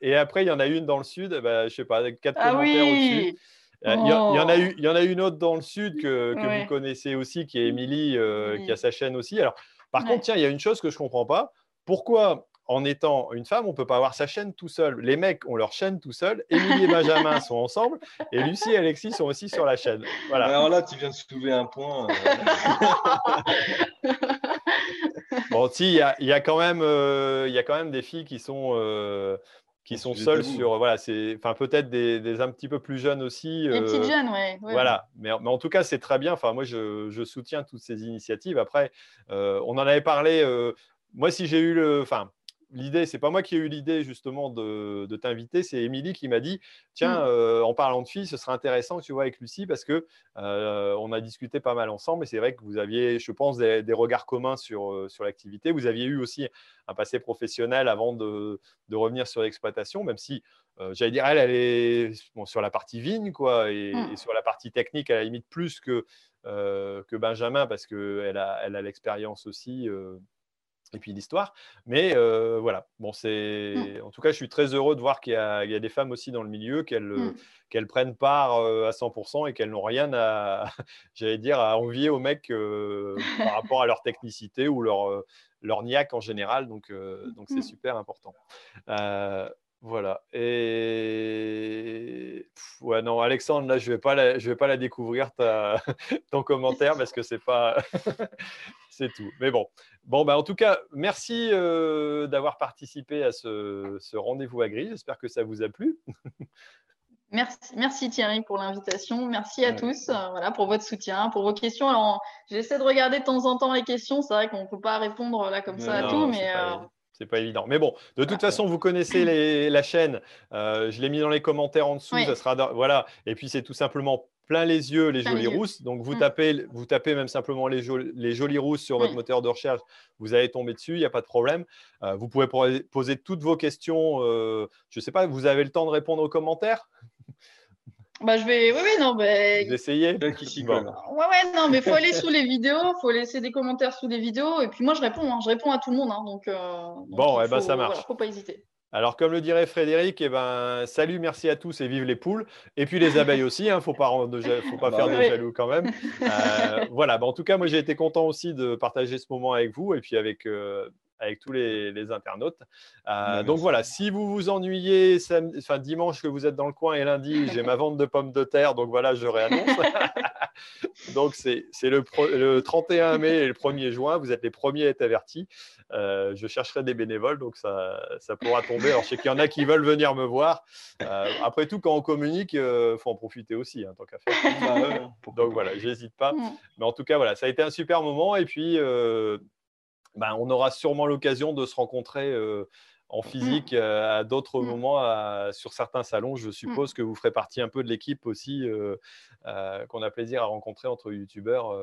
et après il y en a une dans le sud. Bah, je sais pas, quatre ah commentaires au-dessus. Euh, il y, en a eu, il y en a une autre dans le sud que, que vous connaissez aussi, qui est Émilie, euh, qui a sa chaîne aussi. Alors, par contre, tiens, il y a une chose que je ne comprends pas. Pourquoi, en étant une femme, on ne peut pas avoir sa chaîne tout seul? Les mecs ont leur chaîne tout seul. Émilie et Benjamin sont ensemble. Et Lucie et Alexis sont aussi sur la chaîne. Voilà. Alors là, tu viens de soulever un point. Euh. bon, si, il y a, y, a quand même, il y a quand même des filles qui sont qui sont seuls sur voilà c'est enfin peut-être des, un petit peu plus jeunes aussi des petites euh, jeunes ouais, voilà. mais, mais, en tout cas c'est très bien. Enfin moi je, je, soutiens toutes ces initiatives. Après euh, on en avait parlé euh, moi si j'ai eu le enfin l'idée, c'est pas moi qui ai eu l'idée justement de, t'inviter, c'est Émilie qui m'a dit tiens, mmh. en parlant de filles, ce serait intéressant que tu vois avec Lucie parce que on a discuté pas mal ensemble et c'est vrai que vous aviez, je pense, des, regards communs sur, sur l'activité. Vous aviez eu aussi un passé professionnel avant de, de revenir sur l'exploitation, même si j'allais dire elle, elle est sur la partie vigne quoi et, mmh. et, sur la partie technique à la limite plus que euh, que Benjamin parce qu'elle a elle a l'expérience aussi euh, et puis l'histoire. Mais euh, voilà, bon, c'est mmh. en tout cas, je suis très heureux de voir qu'il y, y, a des femmes aussi dans le milieu, qu'elles mmh. qu'elles prennent part à 100% et qu'elles n'ont rien à, j'allais dire, à envier aux mecs par rapport à leur technicité ou leur, leur niaque en général. Donc, donc c'est super important. Voilà. Et ouais, non, Alexandre, là, je vais pas la, je vais pas la découvrir ta, ton commentaire parce que c'est pas, c'est tout. Mais bon, bon, bah, en tout cas, merci euh, d'avoir participé à ce, ce rendez-vous à gris. J'espère que ça vous a plu. Merci, merci Thierry pour l'invitation. Merci à tous euh, voilà, pour votre soutien, pour vos questions. Alors, j'essaie de regarder de temps en temps les questions. C'est vrai qu'on ne peut pas répondre là comme ça à tout, mais c'est pas évident. Mais bon, de toute façon, vous connaissez la chaîne. Euh, je l'ai mis dans les commentaires en dessous. Ça sera voilà. Et puis c'est tout simplement plein les yeux, les jolies rousses. Donc vous mm. tapez, vous tapez même simplement les, les jolies rousses sur votre moteur de recherche. Vous allez tomber dessus. Il n'y a pas de problème. Euh, vous pouvez poser toutes vos questions. Euh, je ne sais pas. Vous avez le temps de répondre aux commentaires? Bah, je vais. Oui, oui, non, mais. Vous essayez? Ouais, ouais, non, mais faut aller sous les vidéos, faut laisser des commentaires sous les vidéos, et puis moi, je réponds, hein, je réponds à tout le monde, hein, donc, euh, Bon, eh ben, ça marche. Voilà, faut pas hésiter. Alors, comme le dirait Frédéric, eh ben, salut, merci à tous et vive les poules. Et puis les abeilles aussi, il hein, ne faut pas, faut pas bah faire de jaloux quand même. Euh, voilà, bah, en tout cas, moi j'ai été content aussi de partager ce moment avec vous et puis avec, euh, avec tous les, internautes. Euh, donc voilà, si vous vous ennuyez enfin, dimanche que vous êtes dans le coin et lundi, j'ai ma vente de pommes de terre, donc voilà, je réannonce. donc c'est le, le, 31 mai et le 1er juin, vous êtes les premiers à être avertis. Euh, je chercherai des bénévoles, donc ça, ça, pourra tomber. Alors je sais qu'il y en a qui veulent venir me voir. Euh, après tout, quand on communique, il faut en profiter aussi, hein, tant qu'à faire. Bah donc voilà, j'hésite pas. Mm. Mais en tout cas, voilà, ça a été un super moment. Et puis, ben, on aura sûrement l'occasion de se rencontrer euh, en mmh. physique euh, à d'autres mmh. moments sur certains salons. Je mmh. suppose que vous ferez partie un peu de l'équipe aussi euh, qu'on a plaisir à rencontrer entre youtubeurs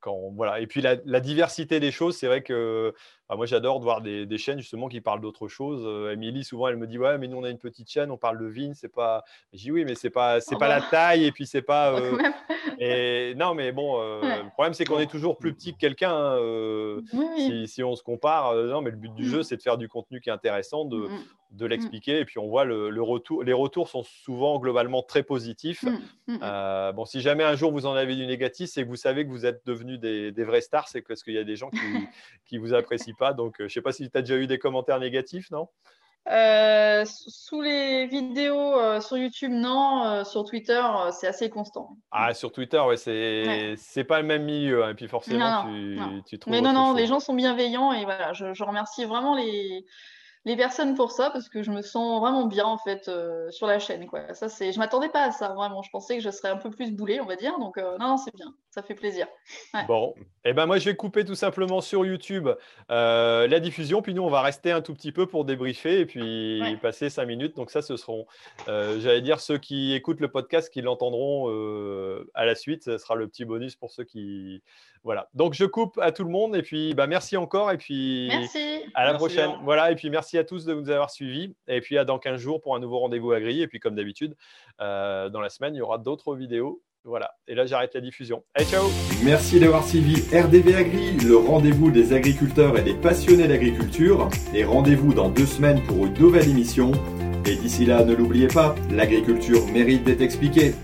quand, voilà. Et puis la, diversité des choses, c'est vrai que bah, moi j'adore de voir des, chaînes justement qui parlent d'autres choses. Euh, Émilie, souvent, elle me dit ouais, mais nous on a une petite chaîne, on parle de vigne, c'est pas. Je dis oui, mais c'est pas, c'est pas la taille et puis c'est pas. Euh, et non, mais bon, euh, le problème c'est qu'on est toujours plus petit que quelqu'un. Hein, si, on se compare, non, mais le but du mmh. jeu c'est de faire du contenu qui est intéressant, de, mmh, mmh. de l'expliquer et puis on voit le, retour. Les retours sont souvent globalement très positifs. bon, si jamais un jour vous en avez du négatif, c'est que vous savez que vous êtes devenus des, des vrais stars, c'est parce qu'il y a des gens qui, qui vous apprécient pas. Donc, euh, je ne sais pas si tu as déjà eu des commentaires négatifs, non? Euh, sous les vidéos euh, sur YouTube, non. sur Twitter, c'est assez constant. Ah, sur Twitter, ouais, c'est c'est pas le même milieu. Hein, et puis forcément, tu, tu, trouves. Mais non, non, les gens sont bienveillants et voilà, je remercie vraiment les, les personnes pour ça parce que je me sens vraiment bien en fait euh, sur la chaîne quoi. Ça c'est je m'attendais pas à ça vraiment. Je pensais que je serais un peu plus boulé, on va dire. Donc euh, non, non c'est bien. Ça fait plaisir. Bon, et eh ben moi je vais couper tout simplement sur YouTube euh, la diffusion puis nous on va rester un tout petit peu pour débriefer et puis passer cinq minutes. Donc ça ce seront j'allais dire ceux qui écoutent le podcast qui l'entendront à la suite, ce sera le petit bonus pour ceux qui voilà. Donc je coupe à tout le monde et puis bah, merci encore et puis à la prochaine. Voilà et puis merci à tous de nous avoir suivis et puis à dans 15 jours pour un nouveau rendez-vous à grille et puis comme d'habitude euh, dans la semaine il y aura d'autres vidéos. Voilà. Et là j'arrête la diffusion. Allez ciao. Merci d'avoir suivi RDV Agri, le rendez-vous des agriculteurs et des passionnés d'agriculture et rendez-vous dans deux semaines pour une nouvelle émission. Et d'ici là, ne l'oubliez pas, l'agriculture mérite d'être expliquée.